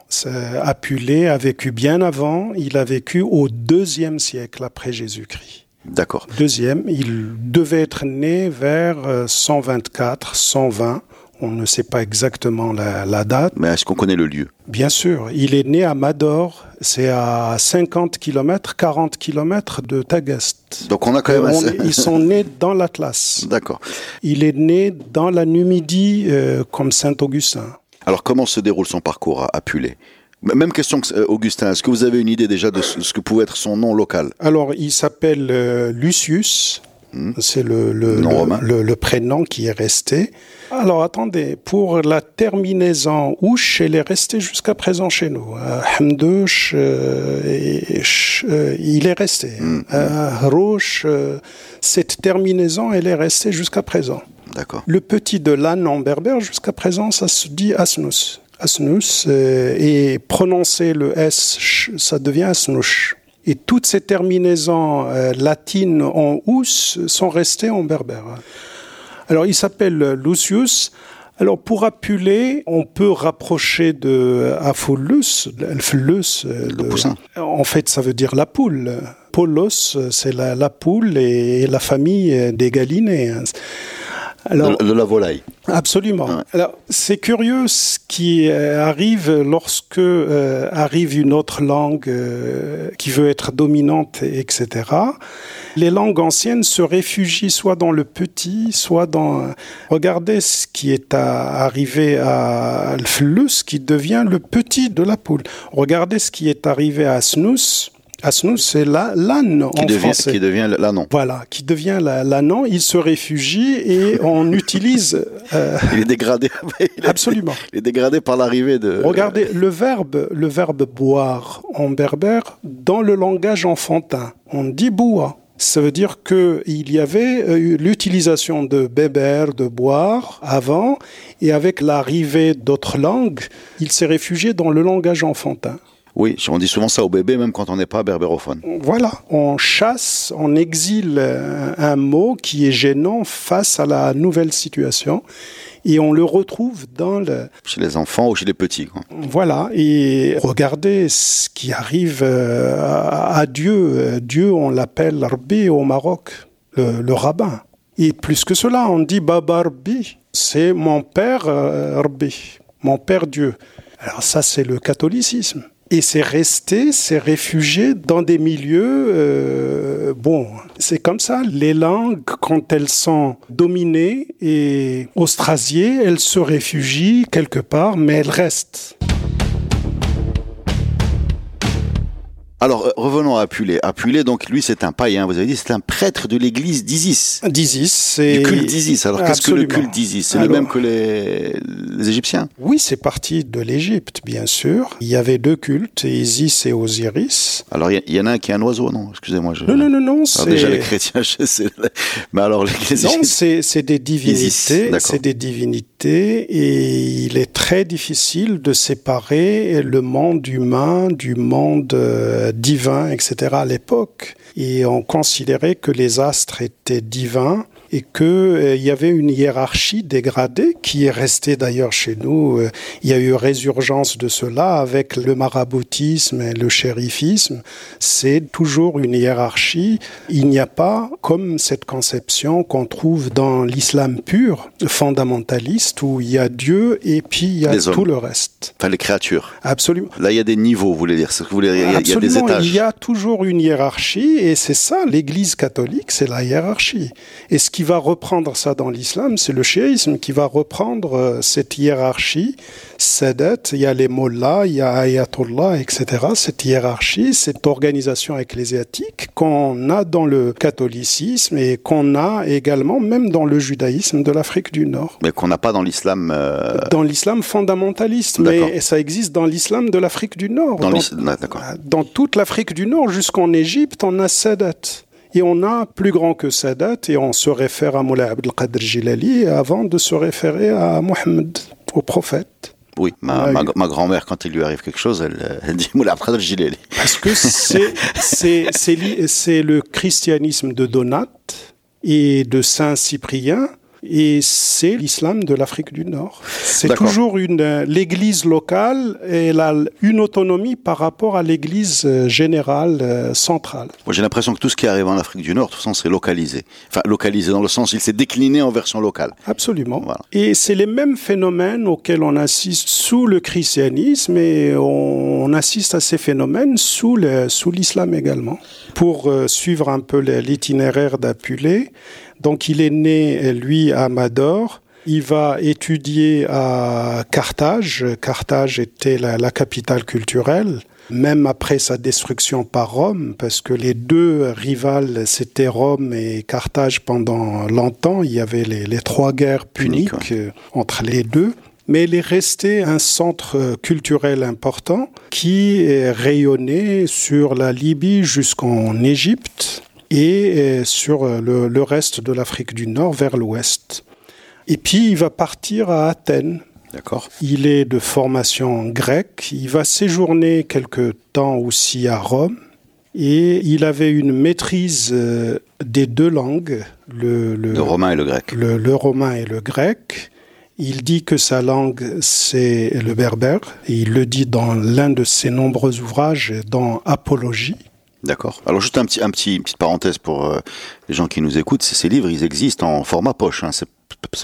[SPEAKER 3] Apulé a vécu bien avant, il a vécu au deuxième siècle après Jésus-Christ.
[SPEAKER 2] D'accord.
[SPEAKER 3] Deuxième, il devait être né vers 124, euh, 120 On ne sait pas exactement la, date.
[SPEAKER 2] Mais est-ce qu'on connaît le lieu?
[SPEAKER 3] Bien sûr. Il est né à Mador. C'est à 50 km, 40 km de Tagast.
[SPEAKER 2] Donc on a quand même...
[SPEAKER 3] Euh, ils sont nés dans l'Atlas.
[SPEAKER 2] D'accord.
[SPEAKER 3] Il est né dans la Numidie euh, comme Saint-Augustin.
[SPEAKER 2] Alors comment se déroule son parcours à, à même question que euh, Augustin, est-ce que vous avez une idée déjà de ce que pouvait être son nom local?
[SPEAKER 3] Alors, il s'appelle Lucius. Hmm. C'est le, le, le, prénom qui est resté. Alors attendez, pour la terminaison ouche, elle est restée jusqu'à présent chez nous. Euh, Hamdouche, euh, euh, il est resté. Mm. Rouche, cette terminaison, elle est restée jusqu'à présent.
[SPEAKER 2] D'accord.
[SPEAKER 3] Le petit de l'âne en berbère, jusqu'à présent, ça se dit asnous. Asnous, et prononcer le S, ça devient asnouche. Et toutes ces terminaisons euh, latines en ous sont restées en berbère. Alors il s'appelle Lucius. Alors pour appuler, on peut rapprocher de Aphulus,
[SPEAKER 2] le, le poussin.
[SPEAKER 3] En fait, ça veut dire la poule. Polos, c'est la, la, poule et la famille des galinés.
[SPEAKER 2] Alors, de, la volaille.
[SPEAKER 3] Absolument. Alors, c'est curieux ce qui euh, arrive lorsque euh, arrive une autre langue euh, qui veut être dominante, etc. Les langues anciennes se réfugient soit dans le petit, soit dans... Regardez ce qui est arrivé à Flus, qui devient le petit de la poule. Regardez ce qui est arrivé à Snus, C'est l'âne en
[SPEAKER 2] devient,
[SPEAKER 3] français.
[SPEAKER 2] Qui devient l'ânon.
[SPEAKER 3] Voilà, qui devient l'ânon. Il se réfugie et on utilise.
[SPEAKER 2] Euh, il est dégradé.
[SPEAKER 3] absolument.
[SPEAKER 2] Il est dégradé par l'arrivée de.
[SPEAKER 3] Regardez le verbe, le verbe boire en berbère dans le langage enfantin. On dit boire. Ça veut dire qu'il y avait euh, l'utilisation de béber, de boire avant, et avec l'arrivée d'autres langues, il s'est réfugié dans le langage enfantin.
[SPEAKER 2] Oui, on dit souvent ça au bébé, même quand on n'est pas berbérophone.
[SPEAKER 3] Voilà, on chasse, on exile un mot qui est gênant face à la nouvelle situation et on le retrouve dans le...
[SPEAKER 2] Chez les enfants ou chez les petits. Quoi.
[SPEAKER 3] Voilà, et regardez ce qui arrive euh, à Dieu. Dieu, on l'appelle Rabbi au Maroc, le, rabbin. Et plus que cela, on dit Baba Rabbi, c'est mon père euh, Rabbi, mon père Dieu. Alors ça, c'est le catholicisme. Et c'est resté, c'est réfugié dans des milieux, euh, bon, c'est comme ça. Les langues, quand elles sont dominées et ostrasiées, elles se réfugient quelque part, mais elles restent.
[SPEAKER 2] Alors, euh, revenons à Apulé. Apulé, donc, lui, c'est un païen, vous avez dit, c'est un prêtre de l'église d'Isis.
[SPEAKER 3] D'Isis, c'est...
[SPEAKER 2] Du culte d'Isis. Alors, qu'est-ce que le culte d'Isis? C'est le même que les, les Égyptiens?
[SPEAKER 3] Oui, c'est parti de l'Égypte, bien sûr. Il y avait deux cultes, Isis et Osiris.
[SPEAKER 2] Alors, il y, en a un qui est un oiseau, non? Excusez-moi. Je...
[SPEAKER 3] Non, non, non, non.
[SPEAKER 2] Alors, déjà, les chrétiens, je sais. Mais alors, les
[SPEAKER 3] Non, c'est des divinités. C'est des divinités. Et il est très difficile de séparer le monde humain du monde euh, divin, etc. à l'époque. Et on considérait que les astres étaient divins et qu'il euh, y avait une hiérarchie dégradée qui est restée d'ailleurs chez nous. Euh, il y a eu résurgence de cela avec le maraboutisme et le shérifisme. C'est toujours une hiérarchie. Il n'y a pas comme cette conception qu'on trouve dans l'islam pur, fondamentaliste, où il y a Dieu et puis il y a tout le reste.
[SPEAKER 2] Enfin, les créatures.
[SPEAKER 3] Absolument.
[SPEAKER 2] Là, il y a des niveaux, vous voulez dire. Vous voulez dire il, y a, des étages.
[SPEAKER 3] Il y a toujours une hiérarchie et c'est ça, l'Église catholique, c'est la hiérarchie. Et ce qui va reprendre ça dans l'islam, c'est le chiisme qui va reprendre euh, cette hiérarchie. Sadat, il y a les mollahs, il y a ayatollah, etc. Cette hiérarchie, cette organisation ecclésiastique qu'on a dans le catholicisme et qu'on a également même dans le judaïsme de l'Afrique du Nord.
[SPEAKER 2] Mais qu'on n'a pas dans l'islam. Euh,
[SPEAKER 3] dans l'islam fondamentaliste, mais ça existe dans l'islam de l'Afrique du Nord.
[SPEAKER 2] Dans,
[SPEAKER 3] dans, dans toute l'Afrique du Nord jusqu'en Égypte, on a Sadat. Et on a plus grand que Sadat et on se réfère à Moulay Abdelkader Jilali avant de se référer à Mohammed, au prophète.
[SPEAKER 2] Oui, ma, ma, grand-mère, quand il lui arrive quelque chose, elle, elle dit Moulay Abdelkader Jilali.
[SPEAKER 3] Parce que c'est le christianisme de Donat et de Saint Cyprien et c'est l'islam de l'Afrique du Nord. C'est toujours une l'église locale elle a une autonomie par rapport à l'église euh, générale euh, centrale.
[SPEAKER 2] Moi j'ai l'impression que tout ce qui arrive en Afrique du Nord, de toute façon, c'est localisé. Enfin localisé dans le sens il s'est décliné en version locale.
[SPEAKER 3] Absolument. Et c'est les mêmes phénomènes auxquels on assiste sous le christianisme et on, assiste à ces phénomènes sous l'islam également. Pour euh, suivre un peu l'itinéraire d'Apulé, donc il est né, lui, à Mador. Il va étudier à Carthage. Carthage était la, capitale culturelle même après sa destruction par Rome, parce que les deux rivales, c'était Rome et Carthage pendant longtemps. Il y avait les, trois guerres puniques euh, entre les deux. Mais il est resté un centre culturel important qui rayonné sur la Libye jusqu'en Égypte et euh, sur euh, le, reste de l'Afrique du Nord vers l'ouest. Et puis il va partir à Athènes.
[SPEAKER 2] D'accord.
[SPEAKER 3] Il est de formation grecque. Il va séjourner quelque temps aussi à Rome. Et il avait une maîtrise euh, des deux langues,
[SPEAKER 2] le, le, romain et le grec.
[SPEAKER 3] Le, le, romain et le grec. Il dit que sa langue, c'est le berbère. Et il le dit dans l'un de ses nombreux ouvrages, dans Apologie.
[SPEAKER 2] D'accord. Alors juste un petit, un petit petite parenthèse pour euh, les gens qui nous écoutent, ces livres, ils existent en format poche. Hein. C'est,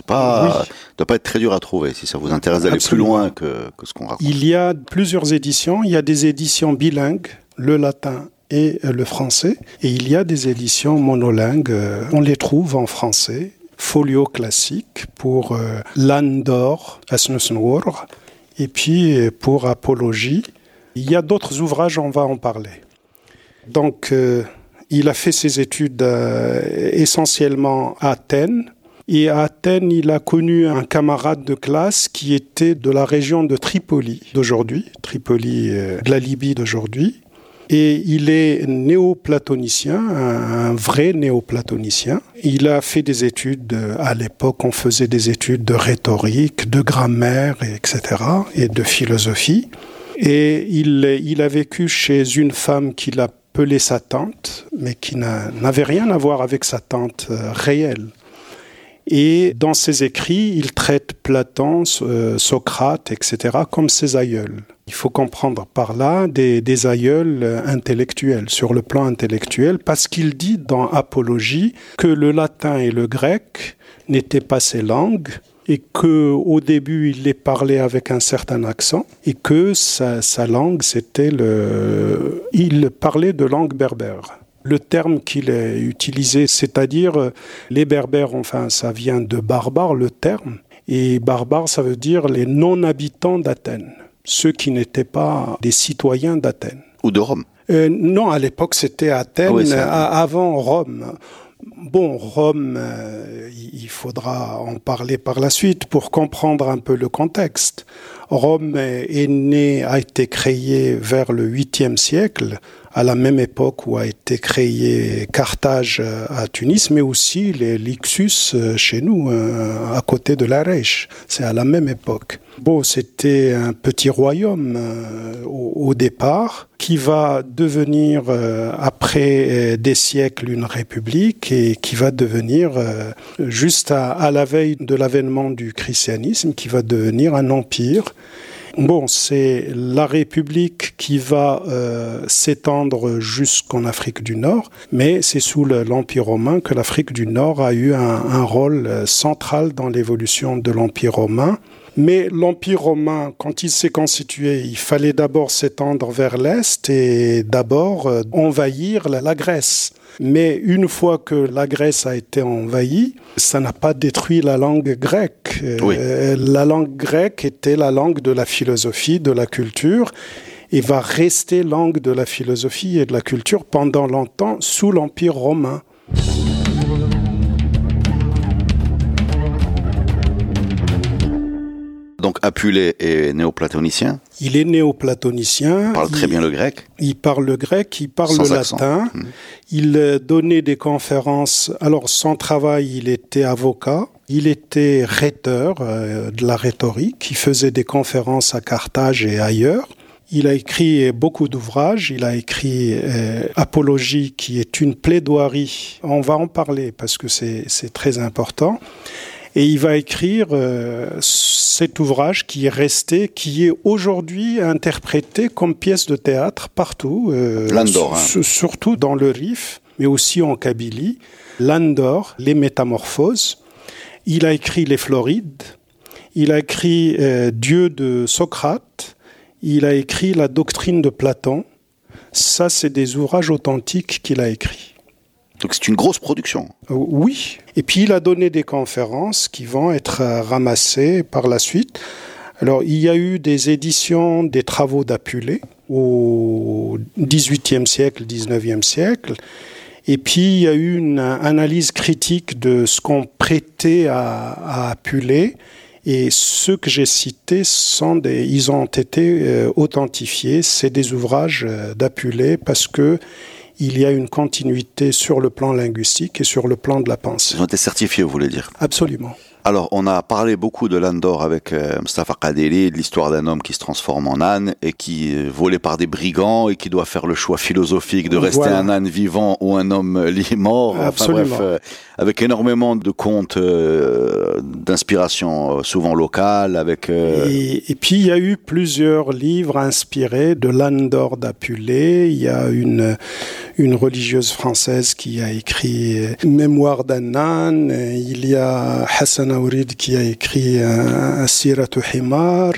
[SPEAKER 2] pas, doit pas être très dur à trouver si ça vous intéresse d'aller plus loin que, que ce qu'on raconte.
[SPEAKER 3] Il y a plusieurs éditions. Il y a des éditions bilingues, le latin et euh, le français, et il y a des éditions monolingues. Euh, on les trouve en français. Folio classique pour l'Anne d'or, et puis pour Apologie. Il y a d'autres ouvrages, on va en parler. Donc, euh, il a fait ses études euh, essentiellement à Athènes. Et à Athènes, il a connu un camarade de classe qui était de la région de Tripoli d'aujourd'hui, Tripoli euh, de la Libye d'aujourd'hui. Et il est néoplatonicien, un, un vrai néoplatonicien. Il a fait des études, à l'époque on faisait des études de rhétorique, de grammaire, etc., et de philosophie. Et il, il a vécu chez une femme qu'il a appelée sa tante, mais qui n'avait rien à voir avec sa tante euh, réelle. Et dans ses écrits, il traite Platon, euh, Socrate, etc., comme ses aïeuls. Il faut comprendre par là des, des aïeuls euh, intellectuels, sur le plan intellectuel, parce qu'il dit dans Apologie que le latin et le grec n'étaient pas ses langues, et que au début il les parlait avec un certain accent et que sa, sa langue c'était le il parlait de langue berbère le terme qu'il a utilisé, c'est-à-dire les berbères, enfin ça vient de barbare, le terme, et barbare ça veut dire les non-habitants d'Athènes, ceux qui n'étaient pas des citoyens d'Athènes.
[SPEAKER 2] Ou de Rome
[SPEAKER 3] euh, Non, à l'époque c'était Athènes, ah avant Rome. Bon, Rome, euh, il faudra en parler par la suite pour comprendre un peu le contexte. Rome est né, a été créé vers le 8e siècle, à la même époque où a été créé Carthage euh, à Tunis, mais aussi les Lixus euh, chez nous, à côté de la Reich. C'est à la même époque. Bon, c'était un petit royaume au, départ qui va devenir, après des siècles, une république et qui va devenir, juste à la veille de l'avènement du christianisme, qui va devenir un empire. Bon, c'est la République qui va euh, s'étendre jusqu'en Afrique du Nord, mais c'est sous l'Empire romain que l'Afrique du Nord a eu un, rôle euh, central dans l'évolution de l'Empire romain. Mais l'Empire romain, quand il s'est constitué, il fallait d'abord s'étendre vers l'Est et d'abord euh, envahir la Grèce. Mais une fois que la Grèce a été envahie, ça n'a pas détruit la langue grecque. Euh, la langue grecque était la langue de la philosophie, de la culture, et va rester langue de la philosophie et de la culture pendant longtemps sous l'Empire romain.
[SPEAKER 2] Donc Apulé est néoplatonicien
[SPEAKER 3] Il est néoplatonicien.
[SPEAKER 2] Il parle très bien le grec
[SPEAKER 3] Il parle le grec, il parle le latin. Hmm. Il euh, donnait des conférences. Alors son travail, il était avocat. Il était rhéteur euh, de la rhétorique. Il faisait des conférences à Carthage et ailleurs. Il a écrit beaucoup d'ouvrages. Il a écrit euh, Apologie, qui est une plaidoirie. On va en parler parce que c'est très important. Et il va écrire euh, cet ouvrage qui est resté, qui est aujourd'hui interprété comme pièce de théâtre partout,
[SPEAKER 2] euh,
[SPEAKER 3] hein. surtout dans le Rif, mais aussi en Kabylie. Landor, les métamorphoses. Il a écrit les Florides. Il a écrit euh, Dieu de Socrate. Il a écrit la doctrine de Platon. Ça, c'est des ouvrages authentiques qu'il a écrits.
[SPEAKER 2] Donc c'est une grosse production.
[SPEAKER 3] Euh, oui. Et puis il a donné des conférences qui vont être euh, ramassées par la suite. Alors il y a eu des éditions des travaux d'Apulé au XVIIIe siècle, XIXe siècle. Et puis il y a eu une analyse critique de ce qu'on prêtait à, Apulé. Et ceux que j'ai cités sont des, ils ont été euh, authentifiés. C'est des ouvrages d'Apulé parce que il y a une continuité sur le plan linguistique et sur le plan de la pensée.
[SPEAKER 2] Ils ont été certifiés, vous voulez dire
[SPEAKER 3] Absolument.
[SPEAKER 2] Alors, on a parlé beaucoup de Landor avec euh, Mustafa Kadeli, de l'histoire d'un homme qui se transforme en âne et qui est volé par des brigands et qui doit faire le choix philosophique de rester un âne vivant ou un homme mort.
[SPEAKER 3] Enfin, bref, euh,
[SPEAKER 2] avec énormément de contes euh, d'inspiration souvent locale. Avec,
[SPEAKER 3] et, et, puis, il y a eu plusieurs livres inspirés de Landor d'Apulé. Il y a une, une religieuse française qui a écrit Mémoire âne. Il y a Hassan qui a écrit un, Siratu Himar.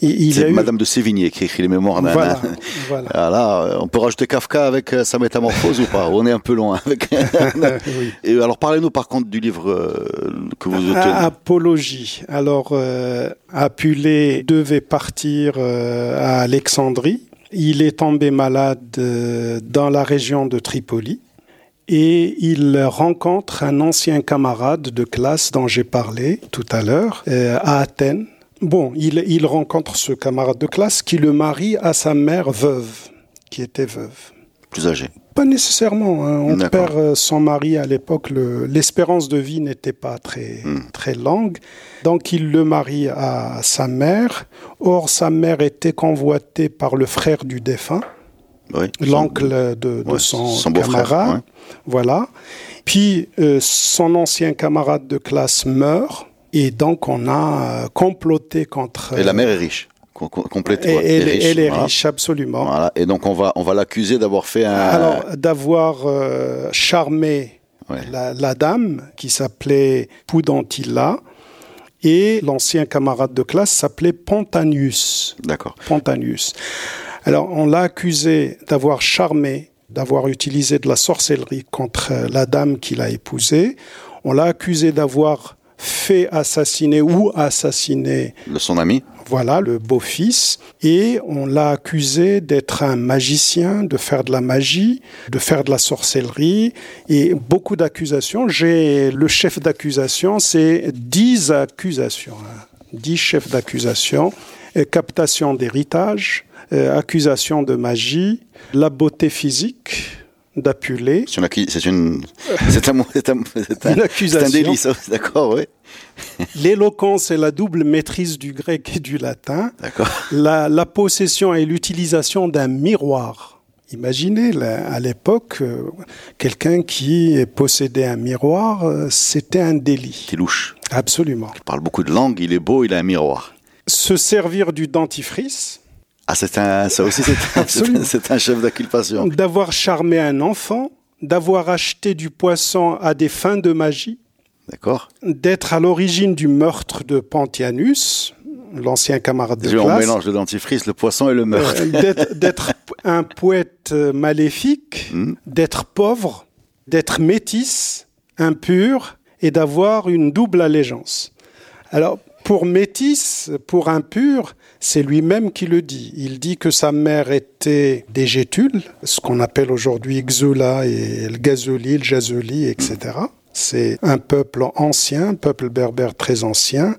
[SPEAKER 2] C'est Madame de Sévigné qui a écrit les mémoires d'un
[SPEAKER 3] voilà, voilà.
[SPEAKER 2] Ah, on peut rajouter Kafka avec euh, sa métamorphose ou pas? On est un peu loin. Avec... Et alors parlez-nous par contre du livre euh, que vous avez
[SPEAKER 3] Apologie. Alors euh, Apulé devait partir à Alexandrie. Il est tombé malade dans la région de Tripoli et il rencontre un ancien camarade de classe dont j'ai parlé tout à l'heure euh, à Athènes. Bon, il, il, rencontre ce camarade de classe qui le marie à sa mère veuve, qui était veuve.
[SPEAKER 2] Plus âgée
[SPEAKER 3] Pas nécessairement. Hein. On perd euh, son mari à l'époque. L'espérance de vie n'était pas très, hmm. très longue. Donc il le marie à sa mère. Or, sa mère était convoitée par le frère du défunt l'oncle de, son, camarade. Voilà. Puis euh, son ancien camarade de classe meurt et donc on a euh, comploté contre.
[SPEAKER 2] Et la mère est riche. Complètement.
[SPEAKER 3] Et, elle, riche, elle est riche, absolument.
[SPEAKER 2] Voilà. Et donc on va on va l'accuser d'avoir fait un.
[SPEAKER 3] Alors d'avoir euh, charmé la, la, dame qui s'appelait Poudantilla et l'ancien camarade de classe s'appelait Pontanius.
[SPEAKER 2] D'accord.
[SPEAKER 3] Pontanius. Alors on l'a accusé d'avoir charmé, d'avoir utilisé de la sorcellerie contre la dame qu'il a épousée. On l'a accusé d'avoir fait assassiner ou assassiner
[SPEAKER 2] son ami.
[SPEAKER 3] Voilà, le beau-fils. Et on l'a accusé d'être un magicien, de faire de la magie, de faire de la sorcellerie. Et beaucoup d'accusations. J'ai le chef d'accusation, c'est dix accusations. Hein. Dix chefs d'accusation. Captation d'héritage, euh, accusation de magie, la beauté physique d'Apulé.
[SPEAKER 2] C'est une, c'est un, c'est un,
[SPEAKER 3] accusation.
[SPEAKER 2] un délice, d'accord, oui.
[SPEAKER 3] L'éloquence et la double maîtrise du grec et du latin.
[SPEAKER 2] D'accord.
[SPEAKER 3] La, la possession et l'utilisation d'un miroir. Imaginez, à l'époque, euh, quelqu'un qui possédait un miroir, euh, c'était un délit.
[SPEAKER 2] C'est louche.
[SPEAKER 3] Absolument.
[SPEAKER 2] Il parle beaucoup de langues, il est beau, il a un miroir.
[SPEAKER 3] Se servir du dentifrice
[SPEAKER 2] ah, c'est un, ça aussi, c'est un, chef d'inculpation.
[SPEAKER 3] D'avoir charmé un enfant, d'avoir acheté du poisson à des fins de magie.
[SPEAKER 2] D'accord.
[SPEAKER 3] D'être à l'origine du meurtre de Pantianus, l'ancien camarade de classe.
[SPEAKER 2] On mélange le dentifrice, le poisson et le meurtre.
[SPEAKER 3] Euh, d'être un poète euh, maléfique, hmm. d'être pauvre, d'être métis, impur et d'avoir une double allégeance. Alors, pour métis, pour impur, c'est lui-même qui le dit. Il dit que sa mère était des Gétules, ce qu'on appelle aujourd'hui Xula et le Gazoli, le Jazoli, etc. C'est un peuple ancien, un peuple berbère très ancien.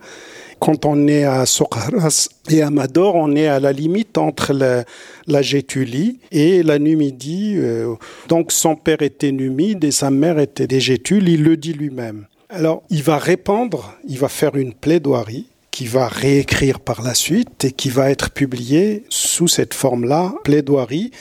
[SPEAKER 3] Quand on est à Sokharas et à Mador, on est à la limite entre la, la Gétulie et la Numidie. Euh, donc son père était numide et sa mère était des Gétules, il le dit lui-même. Alors il va répandre, il va faire une plaidoirie qui va réécrire par la suite et qui va être publié sous cette forme-là, plaidoirie,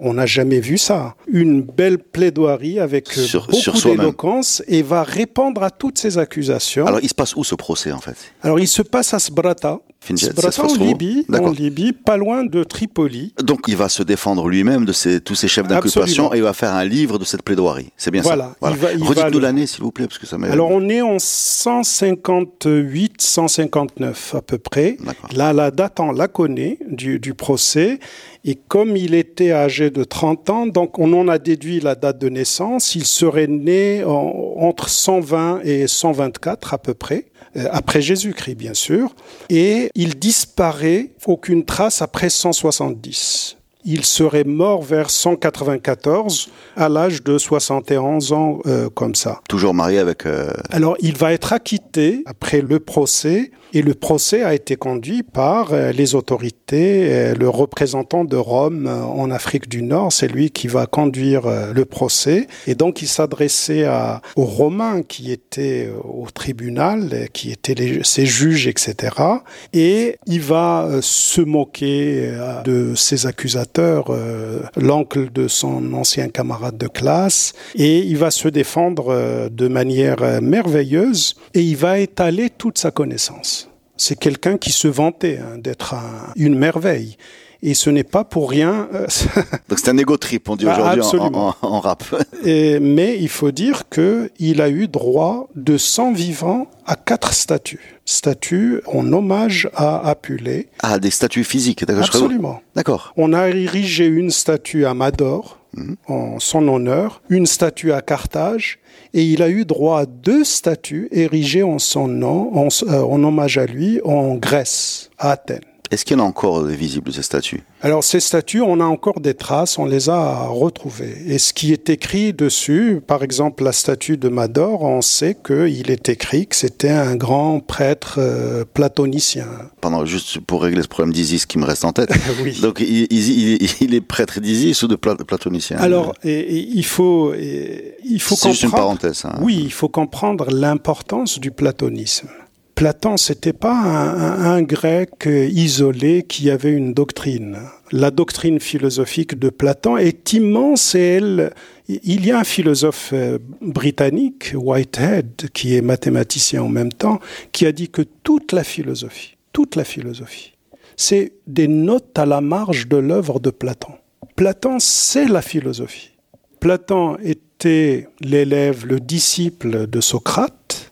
[SPEAKER 3] On n'a jamais vu ça. Une belle plaidoirie avec euh,
[SPEAKER 2] Sur-
[SPEAKER 3] beaucoup d'éloquence et va répondre à toutes ces accusations.
[SPEAKER 2] Alors, il se passe où ce procès, en fait?
[SPEAKER 3] Alors, il se passe à Sbrata.
[SPEAKER 2] Finjet, se
[SPEAKER 3] en
[SPEAKER 2] passe où
[SPEAKER 3] Libye, en. Libye, pas loin de Tripoli.
[SPEAKER 2] Donc, il va se défendre lui-même de ses- tous ces chefs d'inculpation et il va faire un livre de cette plaidoirie. C'est bien
[SPEAKER 3] Voilà,
[SPEAKER 2] ça.
[SPEAKER 3] va
[SPEAKER 2] Redites-nous l'année, s'il vous plaît, parce que ça.
[SPEAKER 3] Alors, on est en 158, 159 à peu près. Là, la date, on la connaît du, du procès. Et comme il était âgé de 30 ans, donc on en a déduit la date de naissance. Il serait né en- entre 120 et 124 à peu près, après Jésus-Christ bien sûr. Et il disparaît, aucune trace après 170. Il serait mort vers 194 à l'âge de 71 ans euh, comme ça.
[SPEAKER 2] Toujours marié avec. euh,
[SPEAKER 3] Alors, il va être acquitté après le procès, et le procès a été conduit par euh, les autorités. Euh, Le représentant de Rome euh, en Afrique du Nord, c'est lui qui va conduire le procès. Et donc, il s'adressait aux Romains qui étaient au tribunal, qui étaient ses juges, etc. Et il va se moquer de ses accusateurs, l'oncle de son ancien camarade de classe, et il va se défendre de manière merveilleuse, et il va étaler toute sa connaissance. C'est quelqu'un qui se vantait hein, d'être un- une merveille. Et ce n'est pas pour rien. euh,
[SPEAKER 2] Donc, c'est un ego trip, on dit
[SPEAKER 3] Ah,
[SPEAKER 2] aujourd'hui en,
[SPEAKER 3] absolument.
[SPEAKER 2] en- en rap.
[SPEAKER 3] et- mais il faut dire que il a eu droit de 100 vivants à quatre statues. Statues en hommage à Apulée.
[SPEAKER 2] Ah, des statues physiques, d'accord
[SPEAKER 3] Absolument.
[SPEAKER 2] D'accord.
[SPEAKER 3] On a érigé une statue à Mador
[SPEAKER 2] Mhm.
[SPEAKER 3] en son honneur, une statue à Carthage, et il a eu droit à deux statues érigées en son nom, en, euh, hommage à lui, en Grèce, à Athènes.
[SPEAKER 2] Est-ce qu'il y en a encore des visibles, ces statues?
[SPEAKER 3] Alors ces statues, on a encore des traces, on les a retrouvées. Et ce qui est écrit dessus, par exemple la statue de Mador, on sait qu'il est écrit que c'était un grand prêtre euh, platonicien.
[SPEAKER 2] Pendant, juste pour régler ce problème d'Isis qui me reste en tête.
[SPEAKER 3] Oui.
[SPEAKER 2] Donc, il, il- il- il est prêtre d'Isis ou de pla- platonicien?
[SPEAKER 3] Alors, et- et il faut, et il faut
[SPEAKER 2] C'est juste une
[SPEAKER 3] comprendre.
[SPEAKER 2] parenthèse. hein.
[SPEAKER 3] Oui, il faut comprendre l'importance du platonisme. Platon, c'était pas un, un- grec isolé qui avait une doctrine. La doctrine philosophique de Platon est immense et elle, il y a un philosophe euh, britannique, Whitehead, qui est mathématicien en même temps, qui a dit que toute la philosophie, toute la philosophie, c'est des notes à la marge de l'œuvre de Platon. Platon, c'est la philosophie. Platon était l'élève, le disciple de Socrate,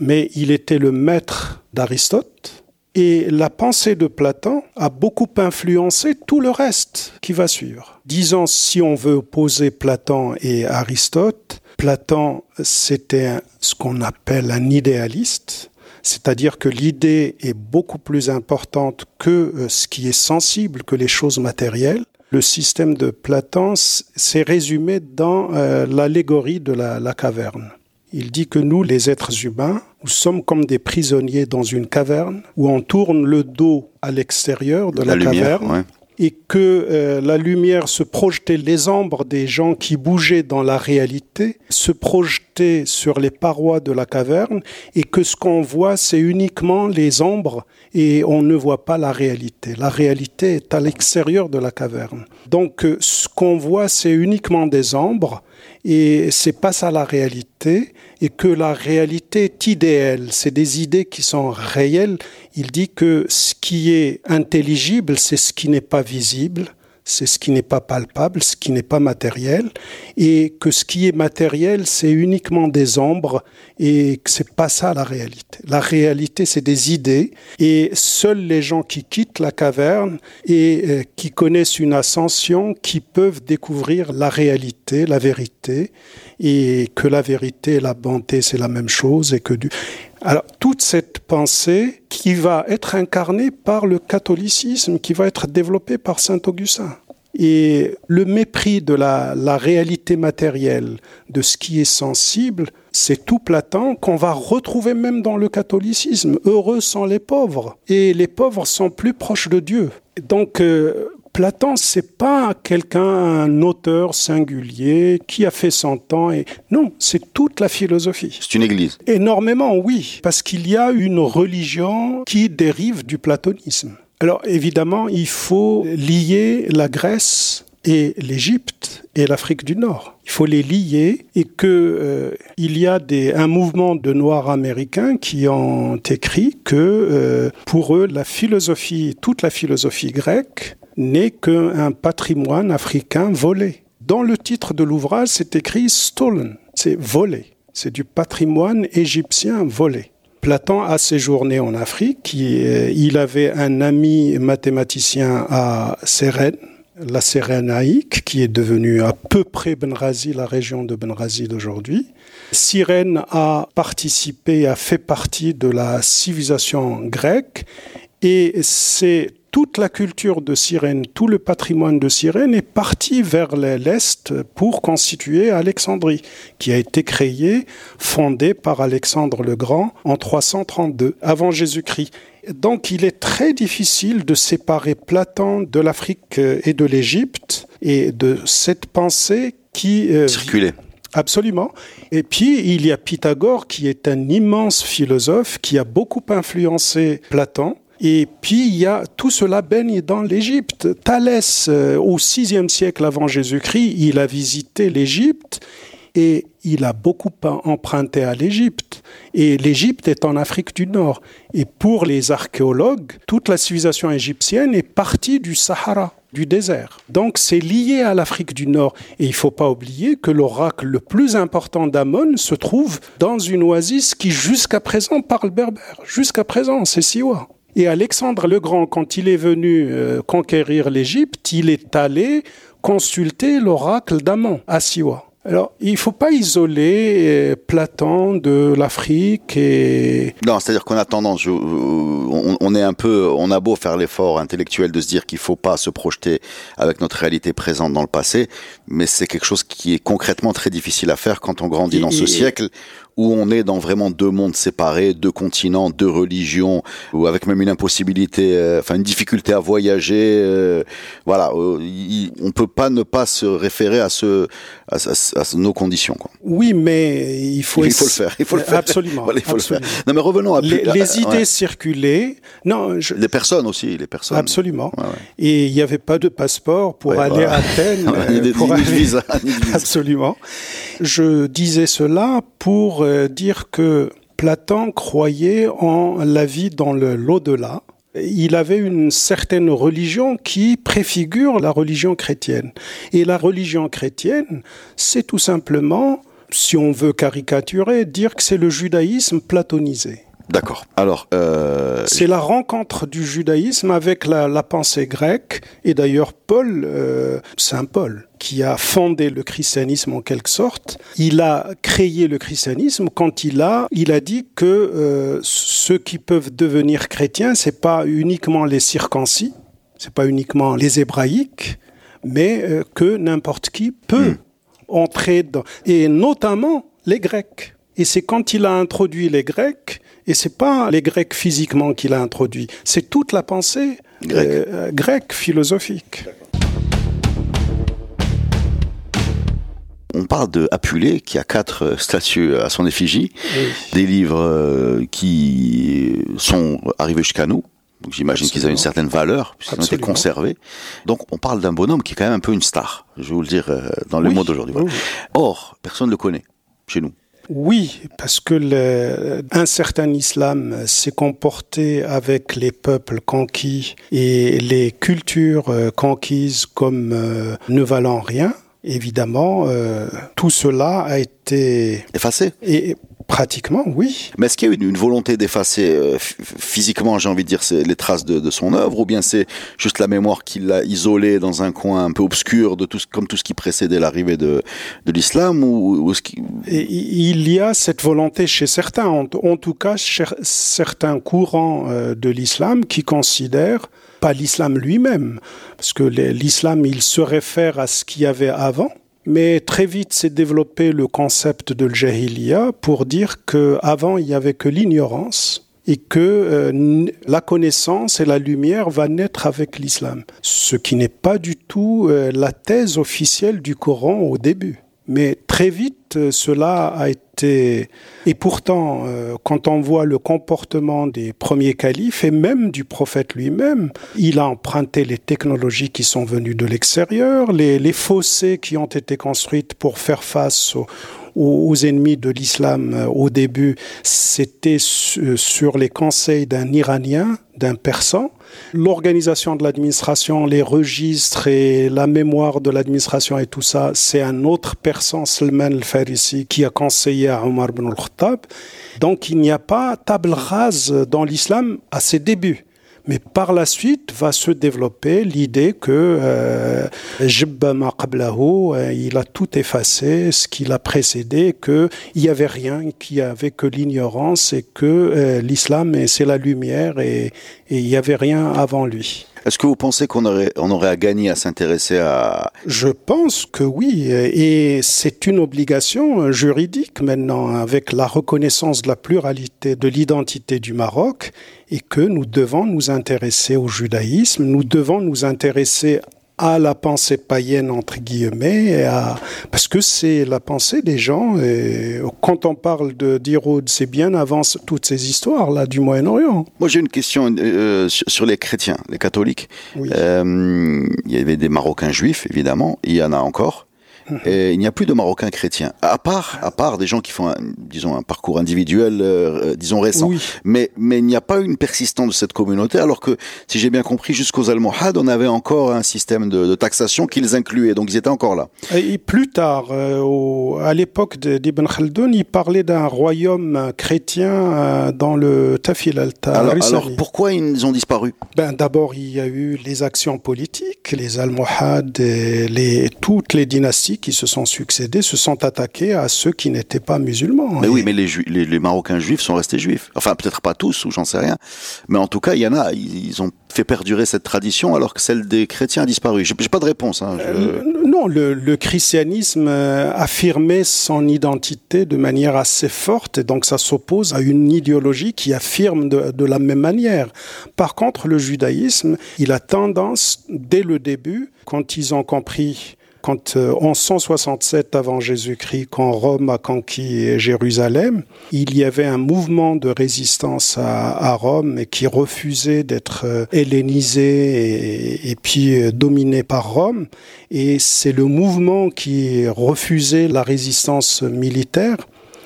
[SPEAKER 3] mais il était le maître d'Aristote. Et la pensée de Platon a beaucoup influencé tout le reste qui va suivre. Disons, si on veut opposer Platon et Aristote, Platon, c'était ce qu'on appelle un idéaliste, c'est-à-dire que l'idée est beaucoup plus importante que euh, ce qui est sensible, que les choses matérielles. Le système de Platon s'est résumé dans euh, l'allégorie de la caverne. Il dit que nous, les êtres humains, nous sommes comme des prisonniers dans une caverne où on tourne le dos à l'extérieur de la,
[SPEAKER 2] La lumière,
[SPEAKER 3] caverne
[SPEAKER 2] ouais.
[SPEAKER 3] et que euh, la lumière se projetait, les ombres des gens qui bougeaient dans la réalité se projetaient sur les parois de la caverne et que ce qu'on voit, c'est uniquement les ombres et on ne voit pas la réalité. La réalité est à l'extérieur de la caverne. Donc euh, ce qu'on voit, c'est uniquement des ombres et c'est pas ça la réalité et que la réalité est idéale, c'est des idées qui sont réelles. Il dit que ce qui est intelligible, c'est ce qui n'est pas visible, c'est ce qui n'est pas palpable, ce qui n'est pas matériel, et que ce qui est matériel, c'est uniquement des ombres, et que c'est pas ça la réalité. La réalité, c'est des idées, et seuls les gens qui quittent la caverne et euh, qui connaissent une ascension, qui peuvent découvrir la réalité, la vérité, et que la vérité et la bonté, c'est la même chose, et que du... Alors, toute cette pensée qui va être incarnée par le catholicisme, qui va être développée par saint Augustin. Et le mépris de la, la réalité matérielle, de ce qui est sensible, c'est tout Platon qu'on va retrouver même dans le catholicisme. Heureux sont les pauvres. Et les pauvres sont plus proches de Dieu. Donc, euh, Platon, c'est pas quelqu'un, un auteur singulier qui a fait son temps. Et... Non, c'est toute la philosophie.
[SPEAKER 2] C'est une église.
[SPEAKER 3] Énormément, oui, parce qu'il y a une religion qui dérive du platonisme. Alors évidemment, il faut lier la Grèce et l'Égypte et l'Afrique du Nord. Il faut les lier et que euh, il y a un mouvement de Noirs américains qui ont écrit que euh, pour eux la philosophie, toute la philosophie grecque n'est qu'un patrimoine africain volé. Dans le titre de l'ouvrage, c'est écrit stolen, c'est volé. C'est du patrimoine égyptien volé. Platon a séjourné en Afrique. Euh, il avait un ami mathématicien à Sérène, la Sérénaïque, qui est devenue à peu près Benrazi, la région de Benrazi d'aujourd'hui. Cyrène a participé, a fait partie de la civilisation grecque et c'est toute la culture de Cyrène, tout le patrimoine de Cyrène est parti vers l'Est pour constituer Alexandrie, qui a été créée, fondée par Alexandre le Grand en 332 avant Jésus-Christ. Donc il est très difficile de séparer Platon de l'Afrique et de l'Égypte et de cette pensée qui
[SPEAKER 2] euh, circulait.
[SPEAKER 3] Absolument. Et puis, il y a Pythagore, qui est un immense philosophe, qui a beaucoup influencé Platon, et puis, il y a tout cela baigne dans l'Égypte. Thalès, euh, au VIe siècle avant Jésus-Christ, il a visité l'Égypte et il a beaucoup emprunté à l'Égypte. Et l'Égypte est en Afrique du Nord. Et pour les archéologues, toute la civilisation égyptienne est partie du Sahara, du désert. Donc c'est lié à l'Afrique du Nord. Et il ne faut pas oublier que l'oracle le plus important d'Amon se trouve dans une oasis qui jusqu'à présent parle berbère. Jusqu'à présent, c'est Siwa. Et Alexandre le Grand, quand il est venu euh, conquérir l'Égypte, il est allé consulter l'oracle d'Amon à Siwa. Alors, il ne faut pas isoler euh, Platon de l'Afrique et...
[SPEAKER 2] Non, c'est-à-dire qu'on a tendance, on, est un peu, on a beau faire l'effort intellectuel de se dire qu'il ne faut pas se projeter avec notre réalité présente dans le passé, mais c'est quelque chose qui est concrètement très difficile à faire quand on grandit dans ce siècle où on est dans vraiment deux mondes séparés, deux continents, deux religions, ou avec même une impossibilité, euh, enfin une difficulté à voyager. Euh, voilà, euh, on peut pas ne pas se référer à ce, à, nos conditions. Quoi.
[SPEAKER 3] Oui, mais il faut,
[SPEAKER 2] il faut le faire. Il faut le faire.
[SPEAKER 3] Absolument.
[SPEAKER 2] il faut le faire. Non, mais revenons à
[SPEAKER 3] les, les idées circulaient. Non,
[SPEAKER 2] les personnes aussi, les personnes.
[SPEAKER 3] Absolument. Et il n'y avait pas de passeport pour aller à Athènes.
[SPEAKER 2] pour aller... visa.
[SPEAKER 3] Absolument. Je disais cela pour euh, dire que Platon croyait en la vie dans l'au-delà. Il avait une certaine religion qui préfigure la religion chrétienne. Et la religion chrétienne, c'est tout simplement, si on veut caricaturer, dire que c'est le judaïsme platonisé.
[SPEAKER 2] D'accord. Alors, euh...
[SPEAKER 3] c'est la rencontre du judaïsme avec la, la pensée grecque. Et d'ailleurs, Paul, euh, Saint Paul, qui a fondé le christianisme en quelque sorte, il a créé le christianisme quand il a, il a dit que euh, ceux qui peuvent devenir chrétiens, c'est pas uniquement les circoncis, c'est pas uniquement les hébraïques, mais euh, que n'importe qui peut hmm. entrer dans, et notamment les Grecs. Et c'est quand il a introduit les Grecs et c'est pas les Grecs physiquement qu'il a introduit, c'est toute la pensée euh, grecque philosophique.
[SPEAKER 2] On parle de Apulé, qui a quatre statues à son effigie, des livres euh, qui sont arrivés jusqu'à nous. Donc j'imagine qu'ils ont une certaine valeur, puisqu'ils ont été conservés. Donc on parle d'un bonhomme qui est quand même un peu une star, je vais vous le dire euh, dans le mot d'aujourd'hui. Or, personne ne le connaît chez nous.
[SPEAKER 3] Oui, parce que le, un certain islam s'est comporté avec les peuples conquis et les cultures euh, conquises comme euh, ne valant rien. Évidemment, euh, tout cela a été
[SPEAKER 2] effacé.
[SPEAKER 3] Et Pratiquement, oui.
[SPEAKER 2] Mais est-ce qu'il y a une, une volonté d'effacer euh, physiquement, j'ai envie de dire, les traces de, de, son œuvre, ou bien c'est juste la mémoire qu'il a isolée dans un coin un peu obscur, de tout, comme tout ce qui précédait l'arrivée de, de l'islam, ou, ou ce qui...
[SPEAKER 3] Il y a cette volonté chez certains, en, en tout cas certains courants euh, de l'islam qui considèrent pas l'islam lui-même, parce que l'islam, il se réfère à ce qu'il y avait avant, mais très vite s'est développé le concept de l'jahiliya pour dire qu'avant il n'y avait que l'ignorance et que euh, la connaissance et la lumière va naître avec l'islam. Ce qui n'est pas du tout euh, la thèse officielle du Coran au début. Mais très vite, suite, cela a été... Et pourtant, euh, quand on voit le comportement des premiers califes et même du prophète lui-même, il a emprunté les technologies qui sont venues de l'extérieur, les, fossés qui ont été construites pour faire face aux, aux, ennemis de l'islam euh, au début, c'était sur les conseils d'un Iranien, d'un Persan. L'organisation de l'administration, les registres et la mémoire de l'administration et tout ça, c'est un autre Persan, Salman al-Farisi, qui a conseillé à Omar ibn al-Khattab. Donc il n'y a pas table rase dans l'islam à ses débuts. Mais par la suite va se développer l'idée que euh, euh, il a tout effacé, ce qu'il a précédé, qu'il n'y avait rien, qu'il n'y avait que l'ignorance et que euh, l'islam c'est la lumière et il n'y avait rien avant lui.
[SPEAKER 2] Est-ce que vous pensez qu'on aurait, on aurait à gagner à s'intéresser à...
[SPEAKER 3] Je pense que oui, et c'est une obligation juridique maintenant, avec la reconnaissance de la pluralité de l'identité du Maroc, et que nous devons nous intéresser au judaïsme, nous devons nous intéresser à la pensée païenne entre guillemets, parce que c'est la pensée des gens. Et quand on parle de d'Hérode, c'est bien avant toutes ces histoires là du Moyen-Orient.
[SPEAKER 2] Moi, j'ai une question euh, sur les chrétiens, les catholiques. Euh, il y avait des Marocains juifs, évidemment. Il y en a encore. Et il n'y a plus de Marocains chrétiens, à part, à part des gens qui font, un, disons, un parcours individuel, euh, disons récent. Mais, mais il n'y a pas une persistance de cette communauté, alors que, si j'ai bien compris, jusqu'aux Almohades, on avait encore un système de, de taxation qu'ils incluaient, donc ils étaient encore là.
[SPEAKER 3] Et plus tard, euh, à l'époque d'Ibn Khaldoun, il parlait d'un royaume chrétien euh, dans le Tafil al-Ta.
[SPEAKER 2] Alors, alors, pourquoi ils ont disparu?
[SPEAKER 3] Ben d'abord, il y a eu les actions politiques, les Almohades, les toutes les dynasties qui se sont succédés se sont attaqués à ceux qui n'étaient pas musulmans.
[SPEAKER 2] Mais oui, mais les, les, Marocains juifs sont restés juifs. Enfin, peut-être pas tous, ou j'en sais rien. Mais en tout cas, il y en a. Ils, ont fait perdurer cette tradition alors que celle des chrétiens a disparu. J'ai pas de réponse. Hein,
[SPEAKER 3] euh, non, le, christianisme euh, affirmait son identité de manière assez forte, et donc ça s'oppose à une idéologie qui affirme de, de la même manière. Par contre, le judaïsme, il a tendance, dès le début, quand ils ont compris quand euh, en 167 avant Jésus-Christ, quand Rome a conquis Jérusalem, il y avait un mouvement de résistance à, Rome et qui refusait d'être euh, hellénisé et, puis euh, dominé par Rome. Et c'est le mouvement qui refusait la résistance militaire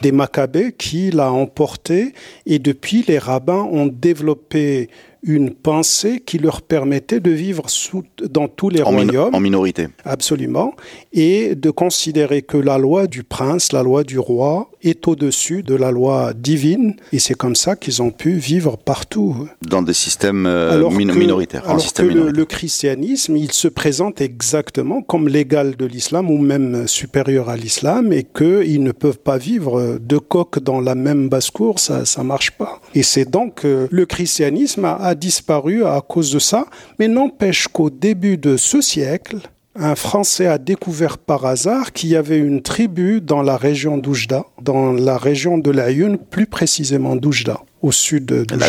[SPEAKER 3] des Maccabées qui l'a emporté et depuis les rabbins ont développé une pensée qui leur permettait de vivre sous, dans tous les royaumes.
[SPEAKER 2] en minorité.
[SPEAKER 3] Absolument. Et de considérer que la loi du prince, la loi du roi, est au-dessus de la loi divine. Et c'est comme ça qu'ils ont pu vivre partout.
[SPEAKER 2] Dans des systèmes euh, minoritaires.
[SPEAKER 3] Alors que Le, christianisme, il se présente exactement comme l'égal de l'islam ou même supérieur à l'islam et qu'ils ne peuvent pas vivre deux coqs dans la même basse-cour, ça ne marche pas. Et c'est donc euh, le christianisme a disparu à cause de ça, mais n'empêche qu'au début de ce siècle, un Français a découvert par hasard qu'il y avait une tribu dans la région d'Oujda, dans la région de l'Aïn, plus précisément d'Oujda, au sud d'Oujda.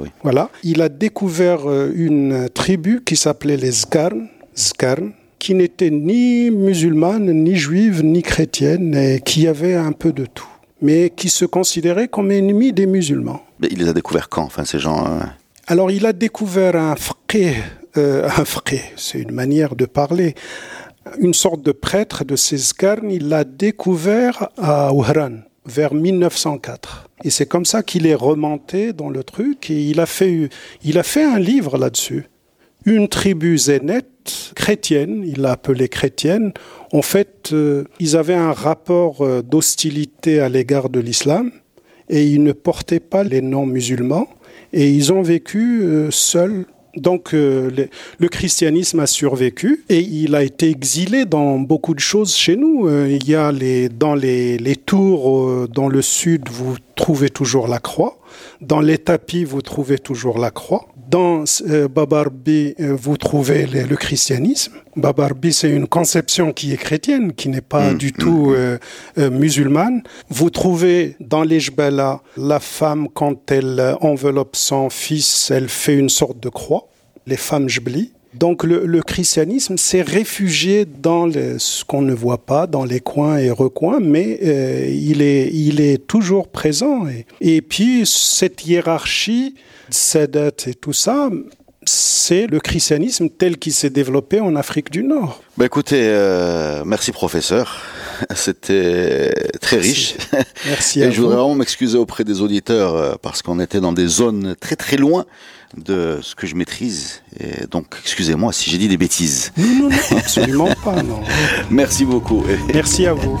[SPEAKER 2] Oui.
[SPEAKER 3] Voilà. Il a découvert euh, une tribu qui s'appelait les Zkarn, Zkarn qui n'était ni musulmane, ni juive, ni chrétienne, et qui avait un peu de tout, mais qui se considérait comme ennemi des musulmans.
[SPEAKER 2] il les a découverts quand, enfin, ces gens euh,
[SPEAKER 3] alors il a découvert un fqih, euh, un c'est une manière de parler, une sorte de prêtre de Sezgarn, il l'a découvert à Ouhran vers 1904. Et c'est comme ça qu'il est remonté dans le truc et il a fait, il a fait un livre là-dessus. Une tribu zénète chrétienne, il l'a appelée chrétienne. En fait, euh, ils avaient un rapport euh, d'hostilité à l'égard de l'islam et ils ne portaient pas les noms musulmans et ils ont vécu euh, seuls. Donc euh, le, christianisme a survécu et il a été exilé dans beaucoup de choses chez nous. Euh, il y a dans les, les tours dans le sud, vous trouvez toujours la croix. Dans les tapis, vous trouvez toujours la croix. Dans euh, Babarbi, euh, vous trouvez le, christianisme. Babarbi, c'est une conception qui est chrétienne, qui n'est pas mm, du mm, tout mm. Euh, musulmane. Vous trouvez dans les Jbala, la femme, quand elle enveloppe son fils, elle fait une sorte de croix, les femmes Jbli. Donc le, christianisme s'est réfugié dans ce qu'on ne voit pas, dans les coins et recoins, mais euh, il, est, il est toujours présent. Et, et puis cette hiérarchie, Sadat et tout ça, c'est le christianisme tel qu'il s'est développé en Afrique du Nord.
[SPEAKER 2] Bah écoutez, euh, merci professeur. C'était très riche.
[SPEAKER 3] Merci.
[SPEAKER 2] Et je voudrais vraiment m'excuser auprès des auditeurs euh, parce qu'on était dans des zones très très loin de ce que je maîtrise. Et donc, excusez-moi si j'ai dit des bêtises.
[SPEAKER 3] Non, non, absolument pas, non.
[SPEAKER 2] Merci beaucoup.
[SPEAKER 3] Merci à vous.